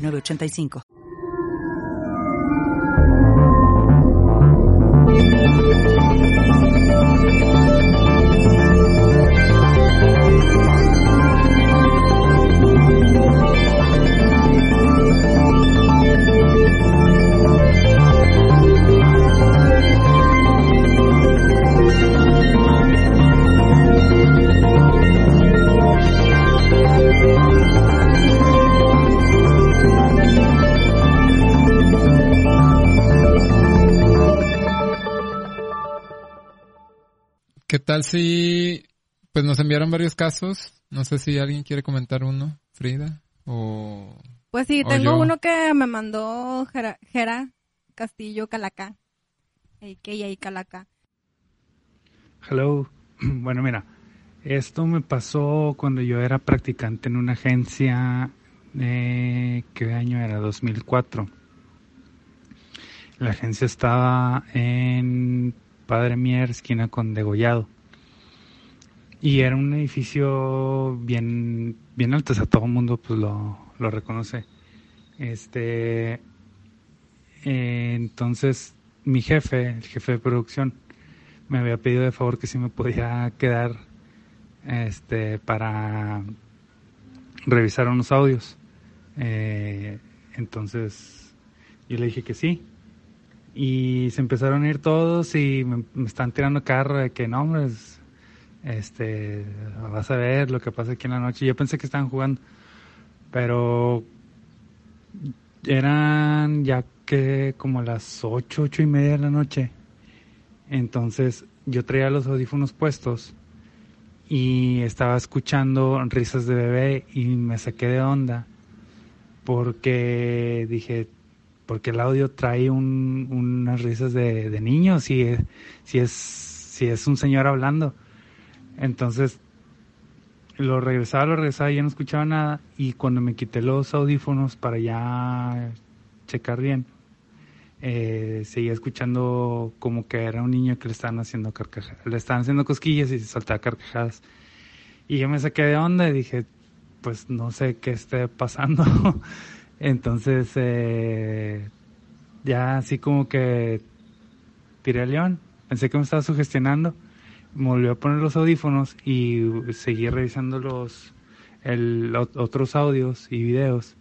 985. ¿Qué tal si pues nos enviaron varios casos? No sé si alguien quiere comentar uno, Frida o Pues sí, tengo uno que me mandó Jera, Castillo Calacá. AKA Calacá. Hello. Bueno, mira, esto me pasó cuando yo era practicante en una agencia, eh, ¿qué año era? 2004. La agencia estaba en Padre Mier, esquina con Degollado. Y era un edificio bien, bien alto, o sea, todo el mundo pues lo, reconoce. Este, eh, entonces mi jefe, el jefe de producción, me había pedido de favor que si me podía quedar este, para revisar unos audios. Eh, entonces yo le dije que sí y se empezaron a ir todos y me, están tirando carro de que no, hombre, este, vas a ver lo que pasa aquí en la noche. Yo pensé que estaban jugando, pero eran ya que como las ocho, ocho y media de la noche. Entonces yo traía los audífonos puestos y estaba escuchando risas de bebé y me saqué de onda porque dije, porque el audio trae unas risas de, niños si es, si, es, si es un señor hablando. Entonces, lo regresaba, lo regresaba y ya no escuchaba nada. Y cuando me quité los audífonos para ya checar bien, eh, seguía escuchando como que era un niño que le estaban haciendo carcajadas, le estaban haciendo cosquillas y se soltaba carcajadas. Y yo me saqué de onda y dije, pues no sé qué esté pasando. Entonces, eh, ya así como que tiré al león. Pensé que me estaba sugestionando. Me volvió a poner los audífonos y seguí revisando los otros audios y videos.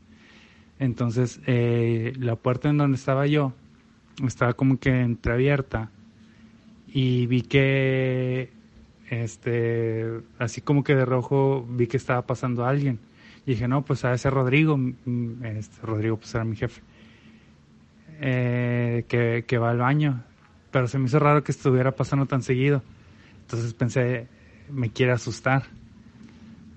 Entonces, eh, la puerta en donde estaba yo estaba como que entreabierta y vi que, este, así como que de rojo vi que estaba pasando alguien. Dije, no, pues a ese Rodrigo, este, Rodrigo pues era mi jefe, eh, que, que va al baño. Pero se me hizo raro que estuviera pasando tan seguido. Entonces pensé, me quiere asustar.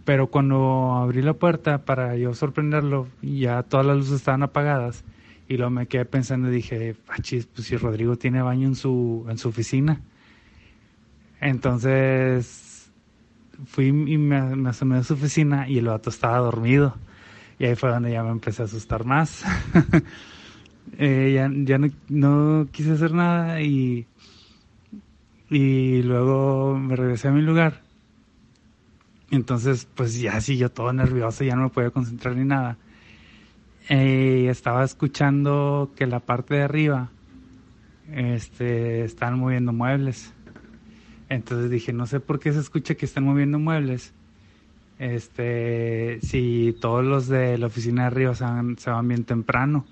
Pero cuando abrí la puerta para yo sorprenderlo, ya todas las luces estaban apagadas. Y luego me quedé pensando y dije, pues si Rodrigo tiene baño en su, en su oficina. Entonces fui y me, asomé a su oficina y el vato estaba dormido. Y ahí fue donde ya me empecé a asustar más. Eh, ya ya no, quise hacer nada y, y luego me regresé a mi lugar. Entonces, pues ya sí, yo todo nervioso, ya no me podía concentrar ni nada. Eh, estaba escuchando que la parte de arriba este, estaban moviendo muebles. Entonces dije, no sé por qué se escucha que están moviendo muebles. Este, si todos los de la oficina de arriba se van, bien temprano.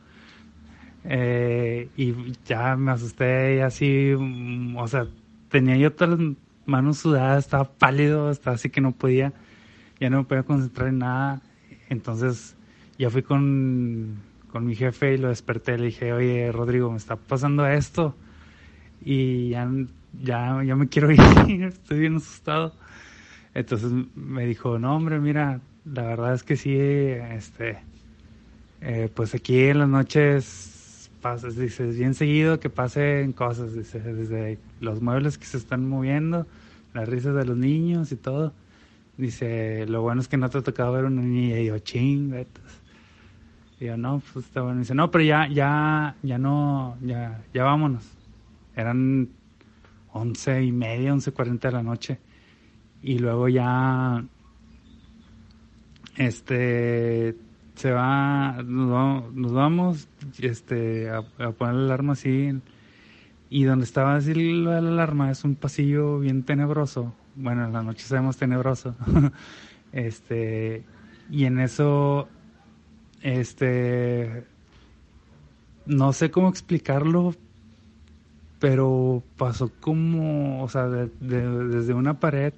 Eh, y ya me asusté y así, mm, o sea, tenía yo todas las manos sudadas, estaba pálido, estaba así que no podía, ya no me podía concentrar en nada. Entonces ya fui con, con mi jefe y lo desperté, le dije, oye Rodrigo, me está pasando esto. Y ya ya, ya me quiero ir, estoy bien asustado. Entonces me dijo, no hombre, mira, la verdad es que sí, este, Eh, pues aquí en las noches pasa, dice, es bien seguido que pasen cosas, dice, desde los muebles que se están moviendo, las risas de los niños y todo. Dice, lo bueno es que no te ha tocado ver una niña y yo, ching, vetas". Y yo, no, pues está bueno. Dice, no, pero ya, ya, ya no, ya, ya vámonos. Eran once y media, once cuarenta de la noche. Y luego ya, este, se va, nos vamos, este, a, a poner la alarma así. Y donde estaba así la alarma es un pasillo bien tenebroso. Bueno, en la noche sabemos tenebroso. este, y en eso, este, no sé cómo explicarlo, pero pasó como, o sea, de- de- desde una pared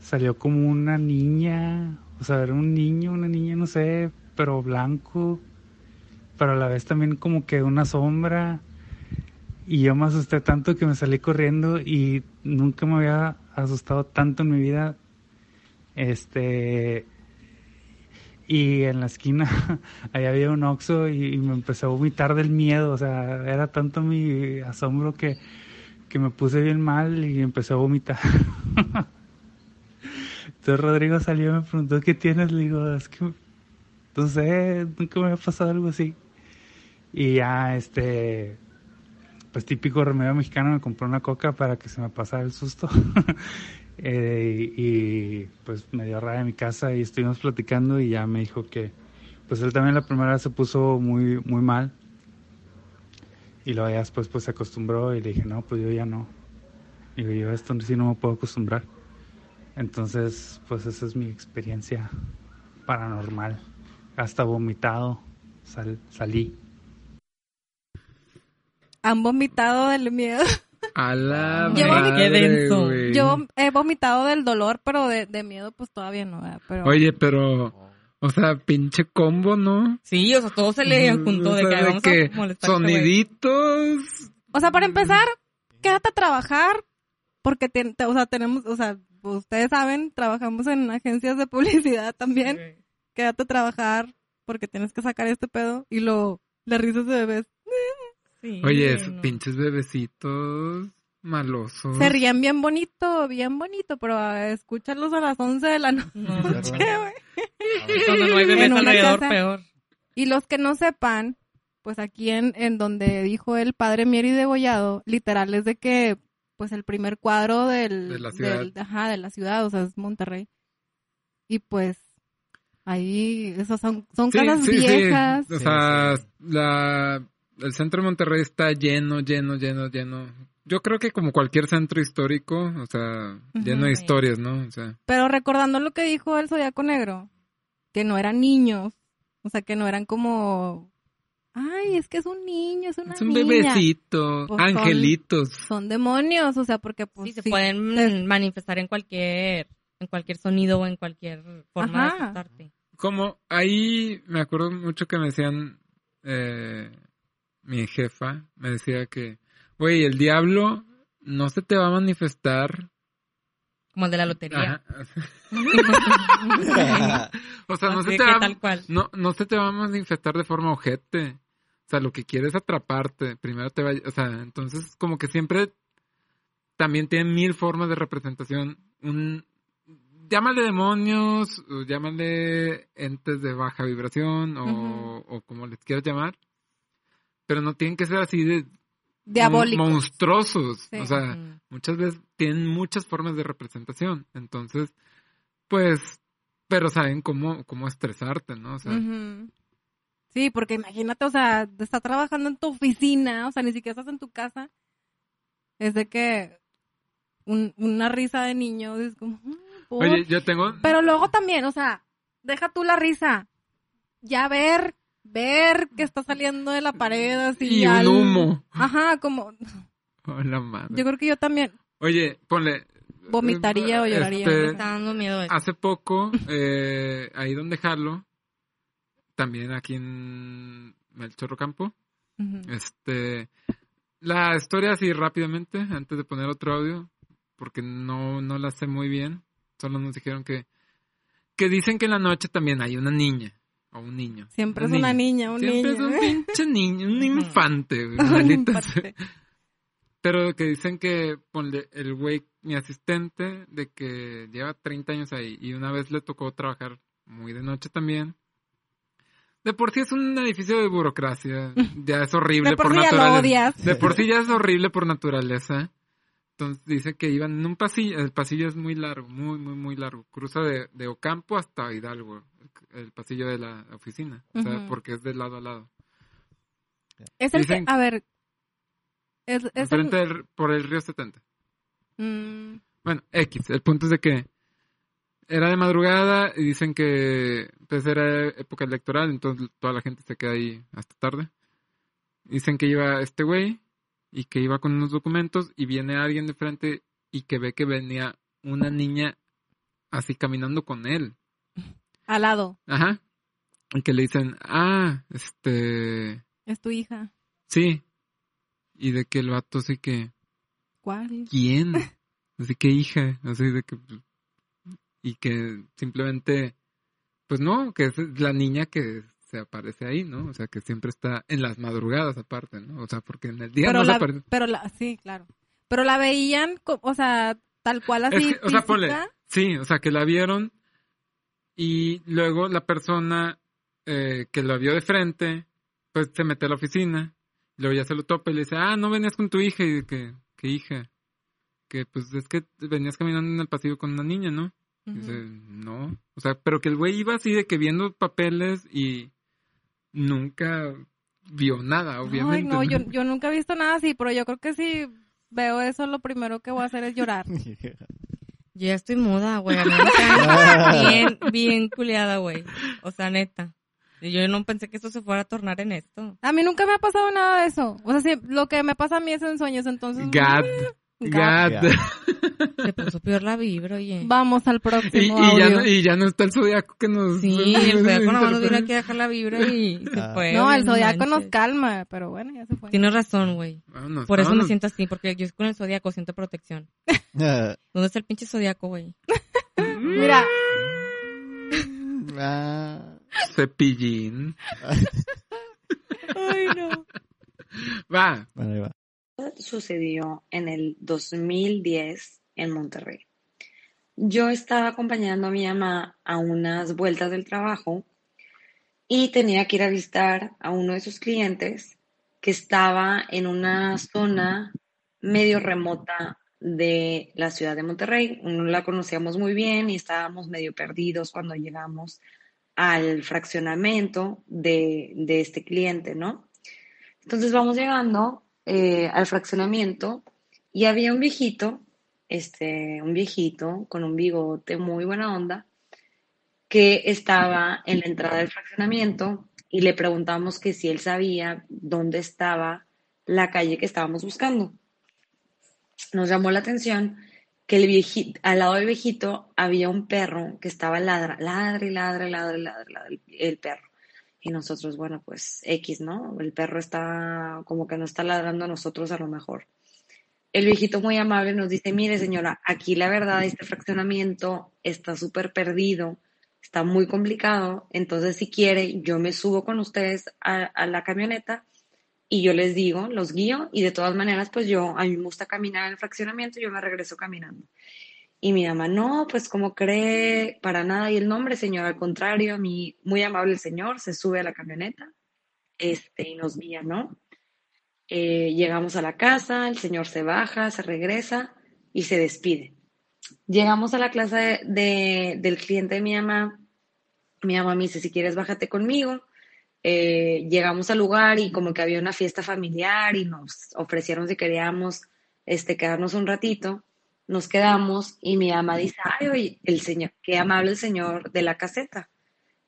salió como una niña, o sea, era un niño, una niña, no sé, pero blanco, pero a la vez también como que una sombra. Y yo me asusté tanto que me salí corriendo y nunca me había asustado tanto en mi vida. Este. Y en la esquina, ahí había un oxo y, me empecé a vomitar del miedo. O sea, era tanto mi asombro que, que me puse bien mal y empecé a vomitar. Entonces Rodrigo salió y me preguntó qué tienes. Le digo, es que no sé, nunca me había pasado algo así. Y ya, este, pues típico remedio mexicano, me compré una coca para que se me pasara el susto. Eh, y, pues me dio raya en mi casa y estuvimos platicando y ya me dijo que pues él también la primera vez se puso muy muy mal y luego ya después pues se acostumbró y le dije no pues yo ya no digo yo esto sí no me puedo acostumbrar entonces pues esa es mi experiencia paranormal. Hasta vomitado sal- salí. Han vomitado del miedo. A la Yo vomité- madre, Qué denso. Yo he vomitado del dolor, pero de, de miedo pues todavía no, ¿verdad? Pero Oye, pero, o sea, pinche combo, ¿no? Sí, o sea, todo se le juntó O de que vamos que a molestar este soniditos. O sea, para empezar, quédate a trabajar, porque te- te- o sea, tenemos, o sea, ustedes saben, trabajamos en agencias de publicidad también. Quédate a trabajar porque tienes que sacar este pedo y lo, las risas de bebés. Sí, Oye, esos no. pinches bebecitos malosos. Se ríen bien bonito, bien bonito, pero ah, escúchalos a las 11 de la noche, No, güey. cuando no hay bebés En una alrededor, casa- peor. Y los que no sepan, pues aquí en, en donde dijo el padre Mieri Degollado, literal es de que, pues el primer cuadro del, De la ciudad. del- ajá, de la ciudad, o sea, es Monterrey. Y pues, ahí, esos son, son Sí, casas sí, sí. viejas. O sea, la, el centro de Monterrey está lleno, lleno, lleno, lleno. Yo creo que como cualquier centro histórico, o sea, lleno de historias, ¿no? O sea, Pero recordando lo que dijo el Zodiaco Negro, que no eran niños, o sea, que no eran como, ay, es que es un niño, es una es un niña. bebecito, Pues angelitos. Son demonios, o sea, porque pues Sí, se sí, pueden manifestar en cualquier, en cualquier sonido o en cualquier forma Ajá. de asustarte. Como ahí me acuerdo mucho que me decían, eh, mi jefa me decía que, güey, el diablo no se te va a manifestar. Como el de la lotería. Ajá. o sea, no se, te va, tal cual. no, no se te va a manifestar de forma ojete. O sea, lo que quieres es atraparte. Primero te va, o sea, entonces como que siempre también tienen mil formas de representación. Un, llámale demonios, o llámale entes de baja vibración, o, o como les quieras llamar. Pero no tienen que ser así de diabólicos. mon- monstruosos. Sí. O sea, muchas veces tienen muchas formas de representación. Entonces, pues, pero saben cómo, cómo estresarte, ¿no? O sea. Sí, porque imagínate, o sea, estás trabajando en tu oficina, o sea, ni siquiera estás en tu casa. Es de que un- una risa de niño es como... Oye, yo tengo... Pero luego también, o sea, deja tú la risa. Ya ver, ver que está saliendo de la pared así. Y un al- humo. Ajá, como... Oh, la madre. Yo creo que yo también Oye, ponle... vomitaría o lloraría. este, Me está dando miedo eso. hace poco, eh, ahí donde Jalo, también aquí en el Chorrocampo, Ujú. este... La historia así rápidamente, antes de poner otro audio, porque no, no la sé muy bien. Solo nos dijeron que, que dicen que en la noche también hay una niña. O un niño. Siempre es una niña, un Siempre niño. es un pinche niño, un infante, güey, Un infante. Pero que dicen que ponle el güey, mi asistente, de que lleva 30 años ahí y una vez le tocó trabajar muy de noche también. De por sí es un edificio de burocracia, ya es horrible De por por, sí ya lo naturaleza. odias. De por sí ya es horrible por naturaleza. Entonces dice que iban en un pasillo, el pasillo es muy largo, muy, muy, muy largo. Cruza de, de Ocampo hasta Hidalgo, el, pasillo de la oficina, o sea, porque es de lado a lado. Es el que, Dicen- a ver. Es, es el- del- por el río 70. Mm, Bueno, X, el punto es de que era de madrugada y dicen que pues era época electoral, entonces toda la gente se queda ahí hasta tarde. Dicen que iba este güey y que iba con unos documentos y viene alguien de frente y que ve que venía una niña así caminando con él. al lado. Ajá. Y que le dicen, ah, este, Es tu hija. sí. Y de que el vato así que, ¿Cuál? ¿quién? Así que hija, así de que y que simplemente pues no, que es la niña que se aparece ahí, ¿no? O sea, que siempre está en las madrugadas aparte, ¿no? O sea, porque en el día Pero no se la, aparece. pero la, sí, claro. Pero la veían, o sea, tal cual así. Es que, o sea, ponle, sí, o sea, que la vieron y luego la persona eh, que la vio de frente, pues se mete a la oficina, y luego ya se lo topa y le dice, ah, no venías con tu hija, y que, ¿qué hija? Que pues es que venías caminando en el pasillo con una niña, ¿no? Dice, no, o sea, pero que el güey iba así de que viendo papeles y nunca vio nada, obviamente. Ay, no, ¿no? yo, yo nunca he visto nada así, pero yo creo que si veo eso, lo primero que voy a hacer es llorar. Yo ya estoy muda, güey. A mí me cae bien, bien culiada, güey. O sea, neta. Yo no pensé que esto se fuera a tornar en esto. A mí nunca me ha pasado nada de eso. O sea, sí, lo que me pasa a mí es en sueños, entonces... Gad, Gad. Se puso peor la vibra, oye. Vamos al próximo y ya audio. no, y ya no está el zodiaco que nos... Sí, el zodiaco nada más nos vino aquí a dejar la vibra y se Ah. fue. No, el zodiaco nos calma, pero bueno, ya se fue. Tienes razón, güey. Vámonos, Por eso me siento así, porque yo con el zodiaco siento protección. ¿Dónde está el pinche zodiaco, güey? Mira, ah, Cepillín. Ay, no. Va. bueno, ahí va. Sucedió en el 2010 en Monterrey. Yo estaba acompañando a mi mamá a unas vueltas del trabajo y tenía que ir a visitar a uno de sus clientes que estaba en una zona medio remota de la ciudad de Monterrey. No la conocíamos muy bien y estábamos medio perdidos cuando llegamos al fraccionamiento de, de este cliente, ¿no? Entonces vamos llegando eh, al fraccionamiento y había un viejito, este, un viejito con un bigote muy buena onda, que estaba en la entrada del fraccionamiento y le preguntamos que si él sabía dónde estaba la calle que estábamos buscando. Nos llamó la atención que el viejito, al lado del viejito había un perro que estaba ladra, ladra ladra, ladra, ladra, ladra, el perro. Y nosotros, bueno, pues X, ¿no? El perro está como que no está ladrando a nosotros a lo mejor. El viejito muy amable nos dice, mire señora, aquí la verdad, este fraccionamiento está súper perdido, está muy complicado, entonces si quiere, yo me subo con ustedes a, la camioneta y yo les digo, los guío y de todas maneras, pues yo, a mí me gusta caminar en el fraccionamiento, yo me regreso caminando. Y mi mamá, no, pues como cree, para nada. Y el nombre, señor, al contrario, mí, muy amable señor, se sube a la camioneta este, y nos guía, ¿no? Eh, llegamos a la casa, el señor se baja, se regresa y se despide. Llegamos a la clase de- del cliente de mi mamá. Mi mamá me dice, si quieres, bájate conmigo. Eh, llegamos al lugar y como que había una fiesta familiar y nos ofrecieron si queríamos este, quedarnos un ratito. Nos quedamos y mi mamá dice, ay, oye, el señor, qué amable el señor de la caseta.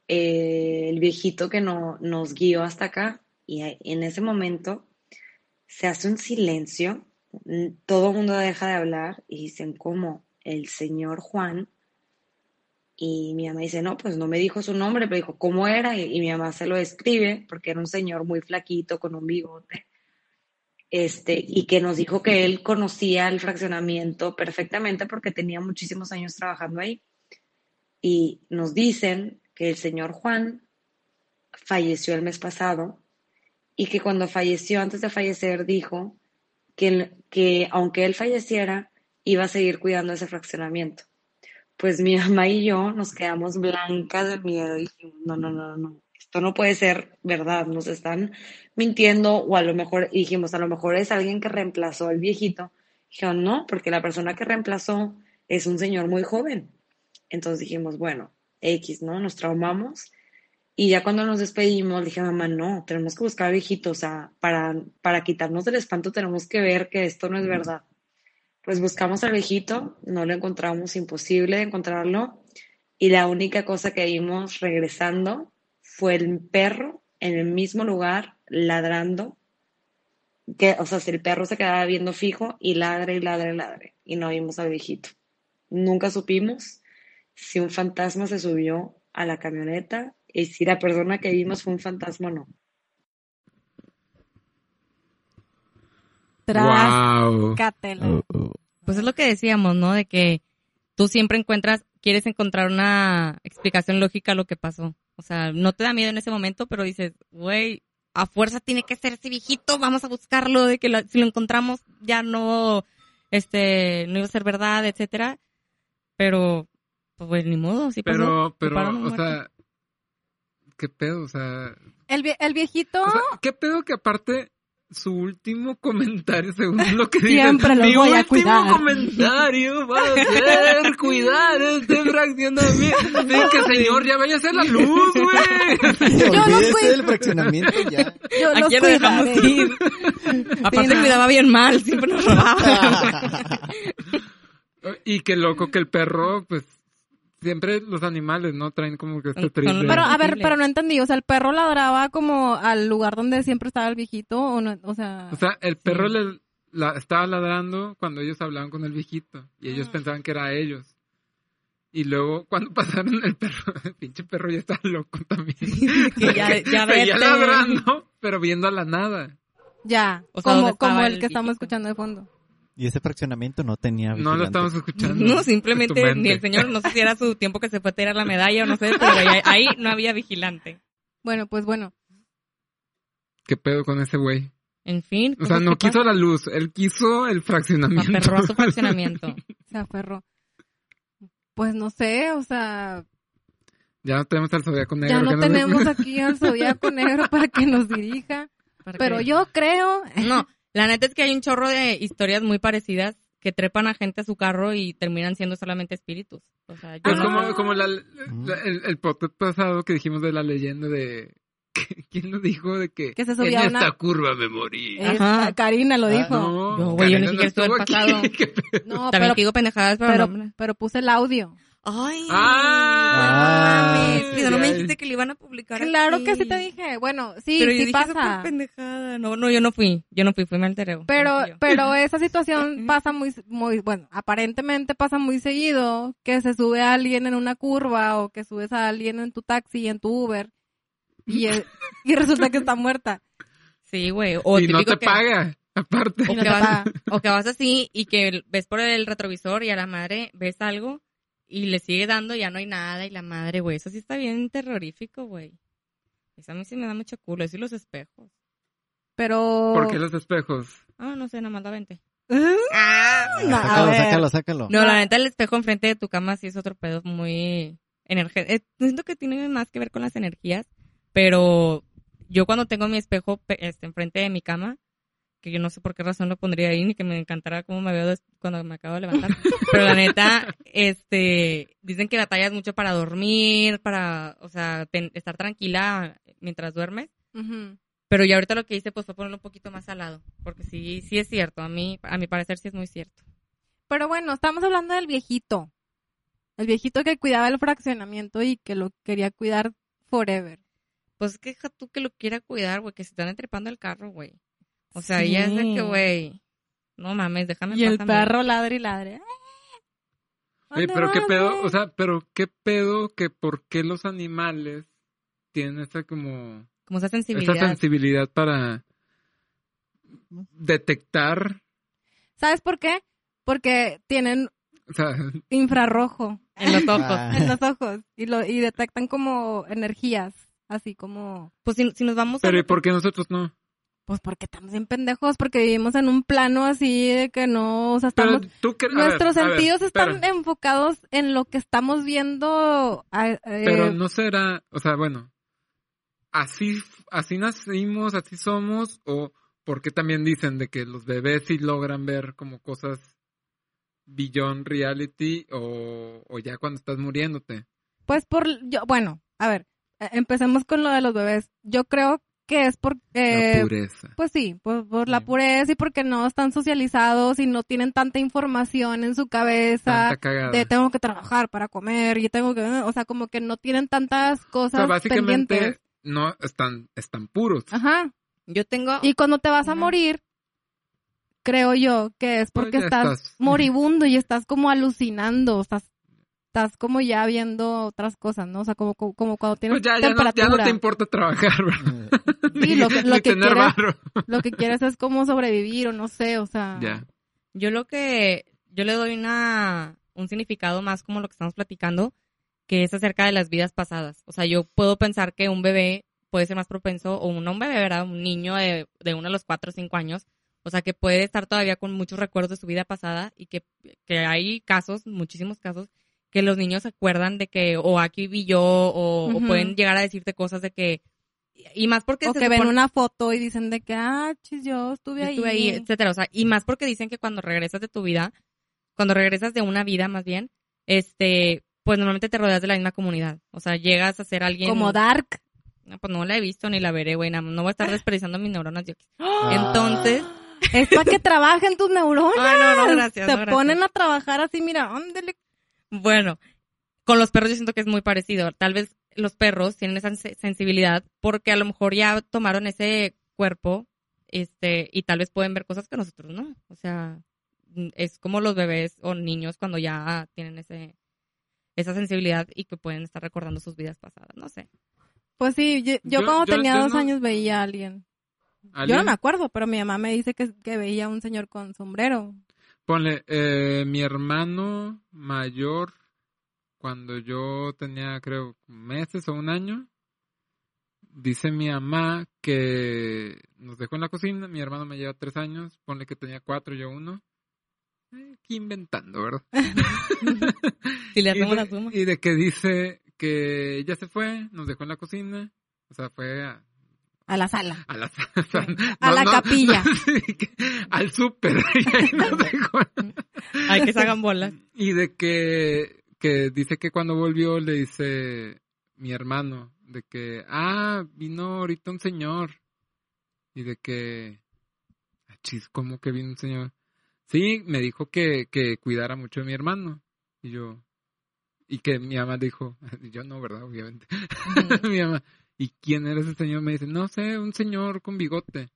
Eh, el viejito que no, nos guió hasta acá. Y en ese momento se hace un silencio, todo el mundo deja de hablar y dicen como el señor Juan. Y mi mamá dice, no, pues no me dijo su nombre, pero dijo, ¿cómo era? Y, y mi mamá se lo describe, porque era un señor muy flaquito, con un bigote, este, y que nos dijo que él conocía el fraccionamiento perfectamente porque tenía muchísimos años trabajando ahí. Y nos dicen que el señor Juan falleció el mes pasado y que cuando falleció, antes de fallecer, dijo que, que aunque él falleciera, iba a seguir cuidando ese fraccionamiento. Pues mi mamá y yo nos quedamos blancas de miedo y dijimos, no, no, no, no, esto no puede ser verdad, nos están mintiendo o a lo mejor, dijimos, a lo mejor es alguien que reemplazó al viejito. Dijeron, no, porque la persona que reemplazó es un señor muy joven. Entonces dijimos, bueno, X, ¿no? Nos traumamos. Y ya cuando nos despedimos, dije mamá, no, tenemos que buscar al viejito, o sea, para, para quitarnos del espanto tenemos que ver que esto no es verdad. Pues buscamos al viejito, no lo encontramos, imposible de encontrarlo. Y la única cosa que vimos regresando fue el perro en el mismo lugar, ladrando. Que, o sea, si el perro se quedaba viendo fijo y ladre y ladre y ladre. Y no vimos al viejito. Nunca supimos si un fantasma se subió a la camioneta y si la persona que vimos fue un fantasma o no. Wow. Oh, oh. Pues es lo que decíamos, ¿no? De que tú siempre encuentras, quieres encontrar una explicación lógica a lo que pasó. O sea, no te da miedo en ese momento, pero dices, güey, a fuerza tiene que ser ese viejito, vamos a buscarlo, de que lo- si lo encontramos ya no, este, no iba a ser verdad, etcétera. Pero, pues, ni modo, sí pasó. Pero, pero, o sea, ¿qué pedo? O sea, El, vie- el viejito o sea, ¿qué pedo que aparte su último comentario, según lo que dice, Siempre lo mi voy a último cuidar"? comentario va a ser cuidar este fraccionamiento. Que señor, ya vaya a hacer la luz, güey. Yo Olvídese cuido. del fraccionamiento ya. yo ¿A los quién lo dejamos ir? Aparte Sí, no. cuidaba bien mal, siempre nos robaba. Y qué loco que el perro, pues, siempre los animales, ¿no? Traen como que este de- Pero, a ver, pero no entendí. O sea, el perro ladraba como al lugar donde siempre estaba el viejito. O, no, o sea, O sea, el perro le, la, estaba ladrando cuando ellos hablaban con el viejito y Ah. ellos pensaban que era ellos. Y luego, cuando pasaron el perro, el pinche perro ya estaba loco también. que ya, ya Seguía ladrando, pero viendo a la nada. ya. O sea, como, ¿dónde estaba como el el que estamos escuchando de fondo. Y ese fraccionamiento no tenía No lo vigilante. estamos escuchando. No, simplemente ni el señor, no sé si era su tiempo que se fue a tirar la medalla o no sé, pero ahí, ahí no había vigilante. Bueno, pues bueno. ¿Qué pedo con ese güey? En fin. O sea, no quiso la luz, él quiso el fraccionamiento. Aferró a su fraccionamiento. Se aferró. Pues no sé, o sea, ya no tenemos al zodiaco negro. ya no nos- tenemos aquí al zodiaco negro para que nos dirija. Pero yo creo. No, la neta es que hay un chorro de historias muy parecidas que trepan a gente a su carro y terminan siendo solamente espíritus. O sea, yo Pues no- como, como la, la- el, el podcast pasado que dijimos de la leyenda de... ¿Quién nos dijo de que, Que se subía en una- esta curva me morí? Ajá. Karina lo Ah, dijo. No, Yo, güey, yo ni siquiera estuve estuvo el pasado. No, También pero, digo pendejadas, pero, pero, no. pero puse el audio. Ay. Ah, mames, pero no me dijiste que le iban a publicar Claro aquí. que sí te dije. Bueno, sí, pero yo sí dije, "Esa pasa. pendejada. No, no, yo no fui. Yo no fui, fui me altereo. Pero, No yo. pero esa situación pasa muy, muy, bueno, aparentemente pasa muy seguido que se sube a alguien en una curva o que subes a alguien en tu taxi, en tu Uber y, y resulta que está muerta. Sí, güey. O y no te que- paga, aparte. No que, vas, o que vas así y que ves por el retrovisor y a la madre ves algo y le sigue dando ya no hay nada y la madre, güey, eso sí está bien terrorífico, güey. Eso a mí sí me da mucho culo, eso y los espejos. Pero... ¿Por qué los espejos? Ah, no sé, nada más la vente. Ah, no, sácalo, ver. sácalo, sácalo. No, la neta, el espejo enfrente de tu cama sí es otro pedo muy energético. Siento que tiene más que ver con las energías, pero yo cuando tengo mi espejo pe- este, enfrente de mi cama, que yo no sé por qué razón lo pondría ahí, ni que me encantara cómo me veo cuando me acabo de levantar, pero la neta, este, dicen que batallas mucho para dormir, para, o sea, ten- estar tranquila mientras duermes. Pero ya ahorita lo que hice pues fue ponerlo un poquito más al lado, porque sí, sí es cierto, a mí, a mi parecer sí es muy cierto. Pero bueno, estamos hablando del viejito. El viejito que cuidaba el fraccionamiento y que lo quería cuidar forever. Pues que deja tú que lo quiera cuidar, güey, que se están entrepando el carro, güey. O sea, ya es de que, Sí. güey, no mames, déjame Y el a perro ladre y ladre. Oye, ¿Dónde pero qué pedo, o sea, pero qué pedo que por qué los animales tienen esta como Como esa sensibilidad. sensibilidad para detectar, ¿Sabes por qué? Porque tienen o sea, infrarrojo en los ojos. Ah. en los ojos y, lo, y detectan como energías así como, Pues si, si nos vamos a... Pero ¿y lo que- por qué nosotros no? Pues porque estamos bien pendejos, porque vivimos en un plano así de que no, o sea, estamos, tú ver, nuestros ver, sentidos están espera. enfocados en lo que estamos viendo. a- eh, Pero no será, o sea, bueno, así, así nacimos, así somos, o porque también dicen de que los bebés sí logran ver como cosas beyond reality o, o ya cuando estás muriéndote. Pues por, yo, bueno, a ver, eh, empecemos con lo de los bebés. Yo creo que es por, eh, la pureza. pues sí, por, por la pureza y porque no están socializados y no tienen tanta información en su cabeza de tengo que trabajar para comer y tengo que, o sea, como que no tienen tantas o cosas sea, básicamente pendientes. no están, están puros. Ajá. Yo tengo... Y cuando te vas a morir, creo yo que es Pues porque estás. moribundo y estás como alucinando, estás, estás como ya viendo otras cosas, ¿no? O sea, como, como, como cuando tienes Pues ya, ya, no, temperatura. ya no te importa trabajar, ¿verdad? Sí, lo que- lo que barro. Lo que quieres es como sobrevivir o no sé, o sea. Ya. Yo lo que, yo le doy una, un significado más como lo que estamos platicando, que es acerca de las vidas pasadas. O sea, yo puedo pensar que un bebé puede ser más propenso, o un, no un bebé, ¿verdad? Un niño de, de uno a los cuatro o cinco años, o sea, que puede estar todavía con muchos recuerdos de su vida pasada y que, que hay casos, muchísimos casos, que los niños se acuerdan de que, o aquí vi yo, o, pueden llegar a decirte cosas de que, y más porque O se que ven una foto y dicen de que, ah, chis, yo estuve yo ahí. estuve ahí, etcétera. O sea, y más porque dicen que cuando regresas de tu vida, cuando regresas de una vida más bien, este, pues normalmente te rodeas de la misma comunidad. O sea, llegas a ser alguien. Como Dark. No, pues no la he visto ni la veré, güey. No, no voy a estar desperdiciando mis neuronas. Yo. Ah. Entonces, Es para que trabajen tus neuronas. Ah, no, no, gracias, Te no, gracias. ponen a trabajar así, mira, ándele. Bueno, con los perros yo siento que es muy parecido. Tal vez los perros tienen esa se- sensibilidad porque a lo mejor ya tomaron ese cuerpo, este, y tal vez pueden ver cosas que nosotros no. O sea, mm, es como los bebés o niños cuando ya tienen ese esa sensibilidad y que pueden estar recordando sus vidas pasadas, no sé. Pues sí, yo, yo Yo- cuando yo- tenía yo dos no- años veía a alguien. Yo no ¿Alguien? me acuerdo, pero mi mamá me dice que, que veía a un señor con sombrero. Ponle, eh, mi hermano mayor, cuando yo tenía, creo, meses o un año, dice mi mamá que nos dejó en la cocina, mi hermano me lleva tres años, ponle que tenía cuatro, yo uno. Eh, Aquí inventando, ¿verdad? Si le y, de, la suma. y de que dice que ella se fue, nos dejó en la cocina, o sea, fue a, A la sala. a la, A la capilla. sí, al súper. y ahí nos dejó. Hay que se hagan bolas. Y de que, que dice que cuando volvió le dice mi hermano, de que, ah, vino ahorita un señor. Y de que, ah, chis, ¿cómo que vino un señor? Sí, me dijo que, que cuidara mucho de mi hermano. Y yo, y que mi mamá dijo, yo no, ¿verdad? Obviamente. mi mamá, ¿y quién era ese señor? Me dice, no sé, un señor con bigote.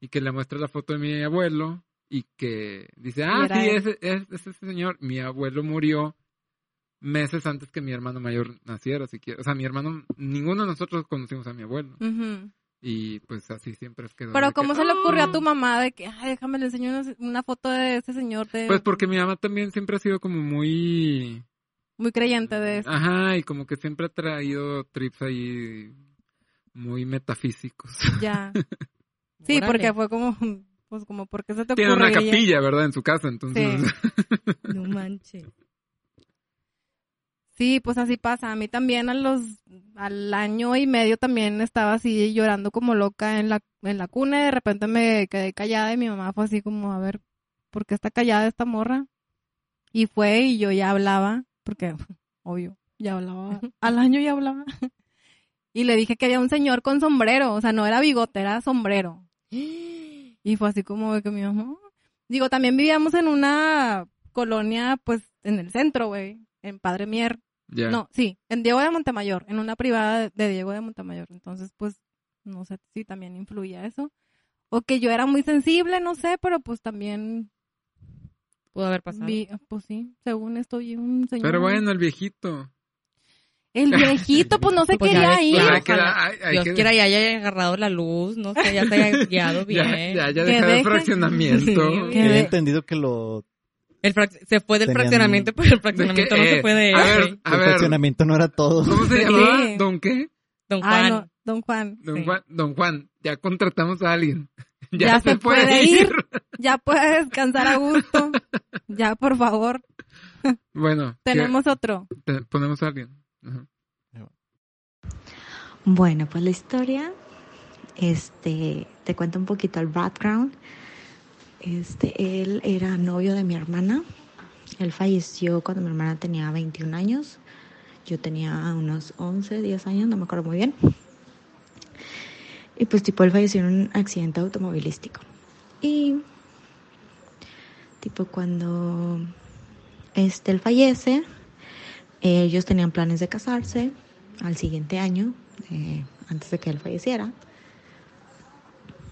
Y que le muestra la foto de mi abuelo y que dice, ah, sí, ese, es, es ese señor. Mi abuelo murió meses antes que mi hermano mayor naciera, siquiera. O sea, mi hermano, ninguno de nosotros conocimos a mi abuelo. Y pues así siempre quedó. Pero de que, ¿cómo se le ocurrió a tu "Ah". mamá de que, ay, déjame le enseño una, una foto de ese señor de... Pues porque mi mamá también siempre ha sido como muy... Muy creyente de eso. Ajá, y como que siempre ha traído trips ahí muy metafísicos. Ya. Sí, Órale. porque fue como, pues como, ¿por qué se te Tiene una capilla, ¿verdad? En su casa, entonces... No manches. Sí, pues así pasa. A mí también a los, al año y medio también estaba así llorando como loca en la, en la cuna y de repente me quedé callada y mi mamá fue así como, a ver, ¿por qué está callada esta morra? Y fue y yo ya hablaba, porque, obvio, ya hablaba, al año ya hablaba. Y le dije que había un señor con sombrero, o sea, no era bigote, era sombrero. Y fue así como de que mi mamá. Digo, también vivíamos en una colonia, pues, en el centro, güey, en Padre Mier. ya. No, sí, en Diego de Montemayor, en una privada de- Diego de Montemayor. Entonces, pues, no sé si también influía eso. O que yo era muy sensible, no sé, pero pues también Pudo haber pasado. vi, pues sí, según esto un señor. Pero bueno, el viejito. El viejito, pues no se Pues quería ir. ojalá. Dios que- quiera ya haya agarrado la luz, no sé, ya se haya guiado bien. Ya, ya, ya Que deja el fraccionamiento. Sí. Que de- entendido que lo... El frac- se fue del Tenían- fraccionamiento, pero el fraccionamiento no se eh, fue de a ver, a el ver, fraccionamiento no era todo. ¿cómo se Sí. llamaba? ¿Don qué? Don Ay, Juan. no. Don Juan. Don, Sí. Juan, don Juan, ya contratamos a alguien. Ya se puede ir. Ya puede descansar a gusto. Ya, por favor. Bueno, Tenemos otro. ponemos a alguien. Bueno, pues la historia, este, te cuento un poquito el background. Este, él era novio de mi hermana. Él falleció cuando mi hermana tenía 21 años. Yo tenía unos 11, 10 años, no me acuerdo muy bien. Y pues tipo él falleció en un accidente automovilístico. Y tipo cuando este él fallece, ellos tenían planes de casarse al siguiente año, eh, antes de que él falleciera.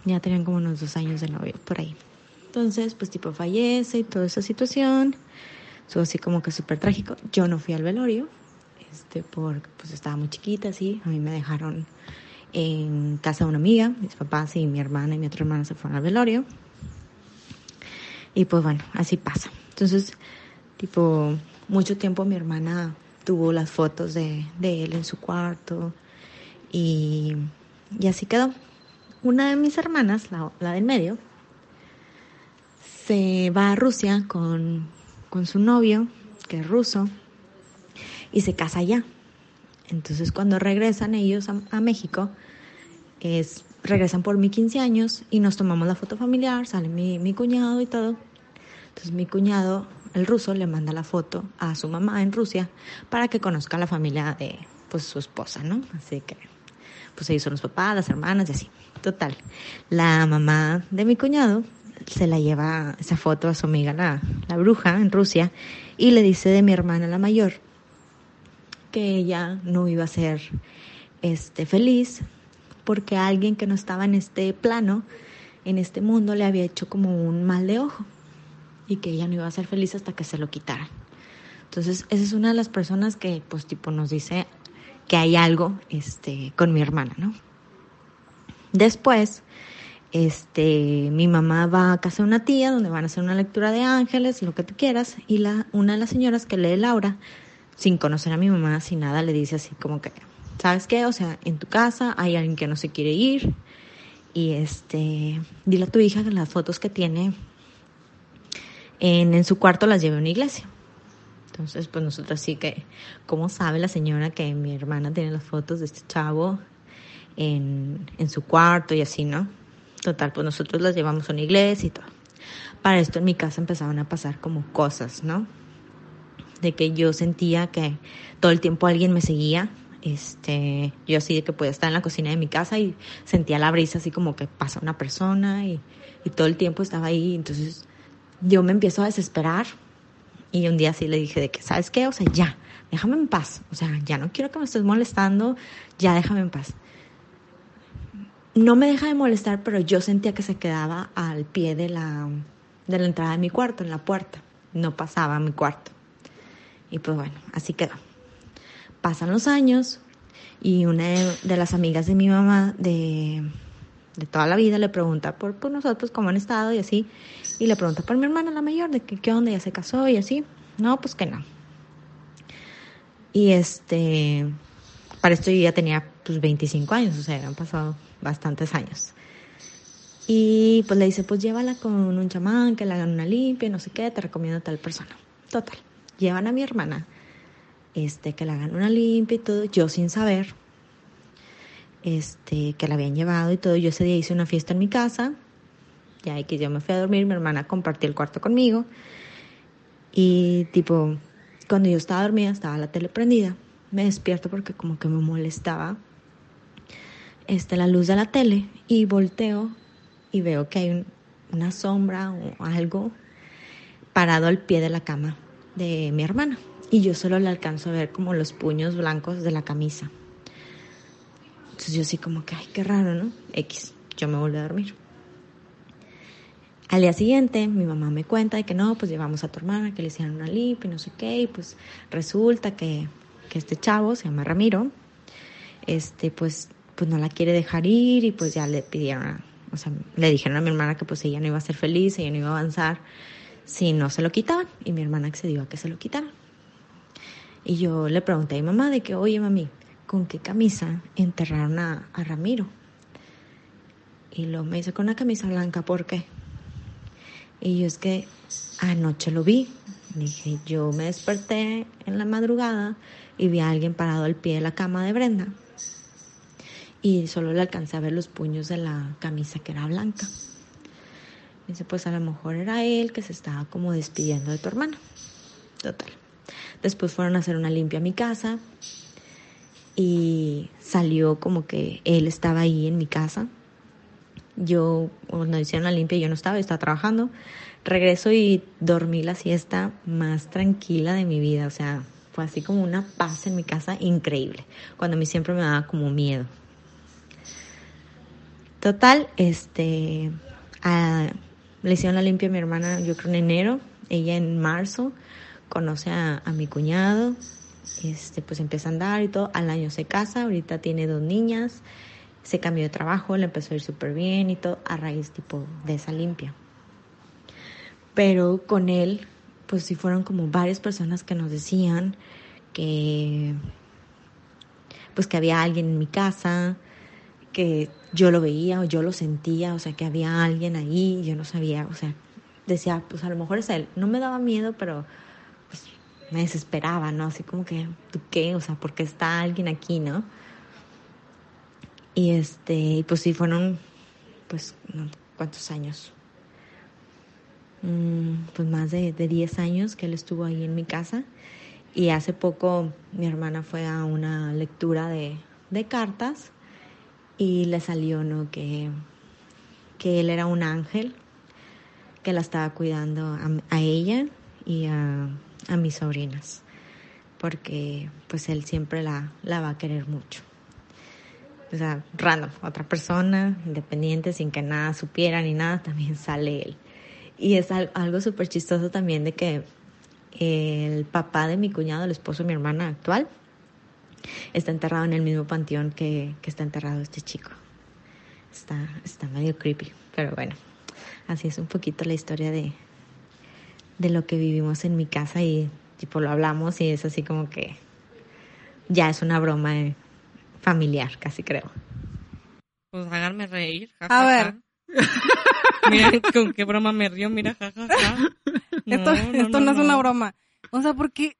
Ya tenían como unos dos años de novio por ahí. Entonces, pues tipo fallece y toda esa situación. Estuvo así como que súper trágico. Yo no fui al velorio, este, porque pues estaba muy chiquita, así. A mí me dejaron en casa de una amiga. Mis papás y mi hermana y mi otra hermana se fueron al velorio. Y pues bueno, así pasa. Entonces, tipo, mucho tiempo mi hermana tuvo las fotos de, de él en su cuarto y, y así quedó. Una de mis hermanas, la, la del medio, se va a Rusia con, con su novio, que es ruso, y se casa allá. Entonces cuando regresan ellos a, a México, es, regresan por mi 15 años y nos tomamos la foto familiar, sale mi, mi cuñado y todo. Entonces mi cuñado, el ruso, le manda la foto a su mamá en Rusia para que conozca a la familia de pues su esposa, ¿no? Así que pues ellos son los papás, las hermanas y así. Total, la mamá de mi cuñado se la lleva esa foto a su amiga la, la bruja en Rusia y le dice de mi hermana la mayor que ella no iba a ser este feliz porque alguien que no estaba en este plano, en este mundo, le había hecho como un mal de ojo y que ella no iba a ser feliz hasta que se lo quitaran. Entonces, esa es una de las personas que, pues, tipo, nos dice que hay algo, este, con mi hermana, ¿no? Después, este, mi mamá va a casa de una tía donde van a hacer una lectura de ángeles, lo que tú quieras, y la, una de las señoras que lee Laura, sin conocer a mi mamá, sin nada, le dice así como que, ¿sabes qué? O sea, en tu casa hay alguien que no se quiere ir, y este, dile a tu hija que las fotos que tiene en, en su cuarto las lleve a una iglesia. Entonces, pues nosotros sí que, ¿cómo sabe la señora que mi hermana tiene las fotos de este chavo en, en su cuarto y así, ¿no? Total, pues nosotros las llevamos a una iglesia y todo. Para esto en mi casa empezaban a pasar como cosas, ¿no? De que yo sentía que todo el tiempo alguien me seguía. Este, yo así de que podía estar en la cocina de mi casa y sentía la brisa así como que pasa una persona y, y todo el tiempo estaba ahí. Entonces yo me empiezo a desesperar y un día sí le dije de que, ¿sabes qué? O sea, ya, déjame en paz. O sea, ya no quiero que me estés molestando, ya déjame en paz. No me deja de molestar, pero yo sentía que se quedaba al pie de la, de la entrada de mi cuarto, en la puerta. No pasaba a mi cuarto. Y pues bueno, así quedó. Pasan los años y una de, de las amigas de mi mamá de, de toda la vida le pregunta por, por nosotros cómo han estado y así. Y le pregunta por mi hermana la mayor, de que qué onda, ya se casó y así. No, pues que no. Y este, para esto yo ya tenía pues 25 años, o sea, habían pasado bastantes años. Y pues le dice, pues llévala con un chamán, que le hagan una limpia, no sé qué, te recomiendo a tal persona. Total, llevan a mi hermana, este, que le hagan una limpia y todo, yo sin saber, este, que la habían llevado y todo. Yo ese día hice una fiesta en mi casa, ya que yo me fui a dormir, mi hermana compartió el cuarto conmigo. Y tipo, cuando yo estaba dormida, estaba la tele prendida, me despierto porque como que me molestaba este, la luz de la tele y volteo y veo que hay un- una sombra o algo parado al pie de la cama de mi hermana. Y yo solo le alcanzo a ver como los puños blancos de la camisa. Yo así como que, ay, qué raro, ¿no? X, yo me volví a dormir. Al día siguiente, mi mamá me cuenta de que no, pues llevamos a tu hermana, que le hicieron una limpia y no sé qué, y pues resulta que, que este chavo, se llama Ramiro, este, pues, pues no la quiere dejar ir y pues ya le pidieron, o sea, le dijeron a mi hermana que pues ella no iba a ser feliz, ella no iba a avanzar si no se lo quitaban, y mi hermana accedió a que se lo quitaran. Y yo le pregunté a mi mamá de que, oye mami, con qué camisa enterraron a, a Ramiro. Y luego me dice, con una camisa blanca, ¿por qué? Y yo es que anoche lo vi. Dije, yo me desperté en la madrugada y vi a alguien parado al pie de la cama de Brenda. Y solo le alcancé a ver los puños de la camisa que era blanca. Dice, pues a lo mejor era él que se estaba como despidiendo de tu hermano. Total. Después fueron a hacer una limpia a mi casa y salió como que él estaba ahí en mi casa. Yo, cuando hicieron la limpia, yo no estaba, yo estaba trabajando. Regreso y dormí la siesta más tranquila de mi vida. O sea, fue así como una paz en mi casa increíble. Cuando a mí siempre me daba como miedo. Total, este, a- le hicieron la limpia a mi hermana, yo creo en enero, ella en marzo, conoce a, a mi cuñado, este, pues empieza a andar y todo, al año se casa, ahorita tiene dos niñas, se cambió de trabajo, le empezó a ir súper bien y todo, a raíz tipo de esa limpia. Pero con él, pues sí fueron como varias personas que nos decían que, pues que había alguien en mi casa, que yo lo veía o yo lo sentía, o sea, que había alguien ahí, yo no sabía, o sea, decía, pues a lo mejor es él. No me daba miedo, pero me desesperaba, ¿no? Así como que, ¿tú qué? O sea, ¿por qué está alguien aquí, no? Y este, pues sí, fueron, pues, ¿cuántos años? Mm, pues más de, de 10 años que él estuvo ahí en mi casa. Y hace poco mi hermana fue a una lectura de, de cartas y le salió, ¿no? Que, que él era un ángel que la estaba cuidando a ella y a, a mis sobrinas, porque pues él siempre la, la va a querer mucho. O sea, random, otra persona, independiente, sin que nada supiera ni nada, también sale él. Y es al- algo súper chistoso también de que el papá de mi cuñado, el esposo de mi hermana actual, está enterrado en el mismo panteón que, que está enterrado este chico. Está, está medio creepy, pero bueno, así es un poquito la historia de, de lo que vivimos en mi casa y tipo lo hablamos y es así como que ya es una broma eh, familiar, casi creo. Pues háganme reír. ja, A ja, ver. ja. Miren con qué broma me río, mira, jajaja. esto esto no, es una broma. O sea, porque,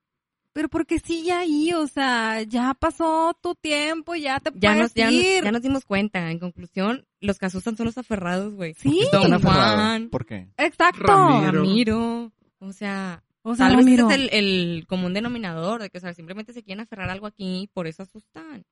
pero porque sigue ahí, o sea, ya pasó tu tiempo, ya te Ya puedes nos, ya, nos- ir. ya nos dimos cuenta. En conclusión, los que asustan son los aferrados, güey. Sí, Están Don aferrados. Juan, ¿Por qué? exacto. Ramiro. Ramiro. O sea, O sea, tal vez ese es el, el común denominador de que o sea, simplemente se quieren aferrar algo aquí y por eso asustan.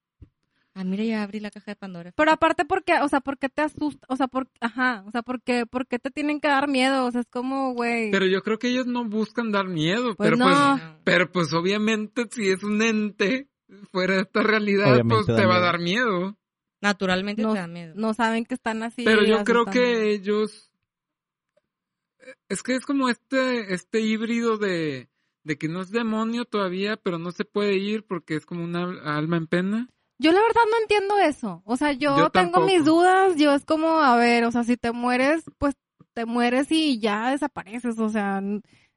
Ah, mira, ya abrí la caja de Pandora. Pero aparte porque, o sea, ¿por qué te asusta? O sea, por, ajá, o sea, ¿por qué, por qué te tienen que dar miedo? O sea, es como, güey. Pero yo creo que ellos no buscan dar miedo, Pues pero no. pues, pero pues obviamente si es un ente fuera de esta realidad, Obviamente pues te va a dar miedo. Naturalmente no, te da miedo. no saben que están así. Pero yo creo que ellos es que es como este este híbrido de de que no es demonio todavía, pero no se puede ir porque es como una alma en pena. Yo la verdad no entiendo eso. O sea, yo, Yo tengo tampoco. mis dudas. Yo es como, a ver, o sea, si te mueres, pues te mueres y ya desapareces. O sea,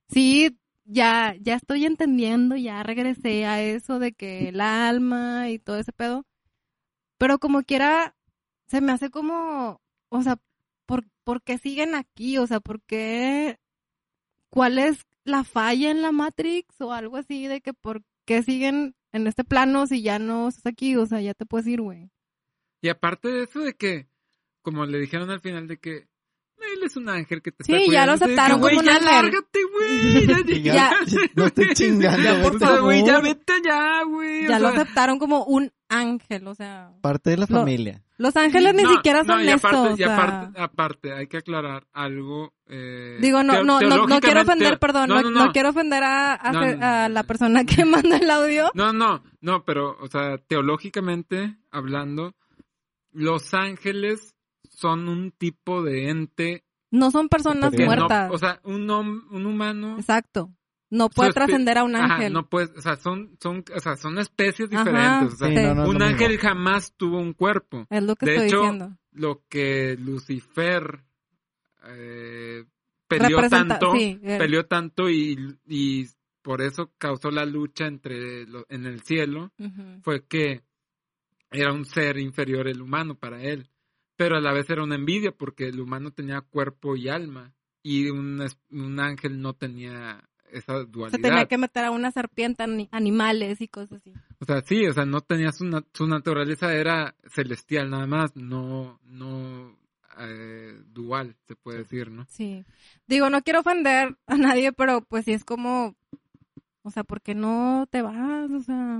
sí, ya, ya estoy entendiendo, ya regresé a eso de que el alma y todo ese pedo. Pero como quiera, se me hace como, o sea, ¿por, por qué siguen aquí? O sea, ¿por qué? ¿Cuál es la falla en la Matrix o algo así de que por qué siguen en este plano si ya no estás aquí? O sea, ya te puedes ir, güey. Y aparte de eso de que como le dijeron al final de que él es un ángel que te Sí, está ya lo aceptaron como un ya ángel. lárgate, güey. Ya, Ya. No estoy chingando, Ya, por favor, güey, ya vete ya, güey. o Ya lo sea, aceptaron como un ángel, o sea. Parte de la Lo- familia. Los ángeles ni No, siquiera no, son y estos. aparte, o y sea. aparte, hay que aclarar algo. Eh, Digo, no, no, no, no quiero ofender, perdón, no, no, no quiero ofender a, a, No, no, no. la persona que manda el audio. No, no, no, pero, o sea, teológicamente hablando, los ángeles son un tipo de ente No son personas no, muertas. o sea, un, hom- un humano Exacto. No puede trascender a un Ajá, ángel. no puede, o sea, son, son, o sea, son especies Ajá, diferentes. o sea, Sí, sí. no, no es un ángel jamás tuvo un cuerpo. Es lo que de estoy hecho, diciendo. lo que Lucifer eh, peleó Representa- tanto, sí, eh. peleó tanto y, y por eso causó la lucha entre lo- en el cielo, fue que era un ser inferior el humano para él. Pero a la vez era una envidia porque el humano tenía cuerpo y alma y un, un ángel no tenía esa Se dualidad. tenía que meter a una serpiente, ani- animales y cosas así. O sea, sí, o sea, no tenía su, na- su naturaleza era celestial nada más, no, no eh, dual, se puede decir, ¿no? Sí. Digo, no quiero ofender a nadie, pero pues sí es como, o sea, ¿por qué no te vas? O sea,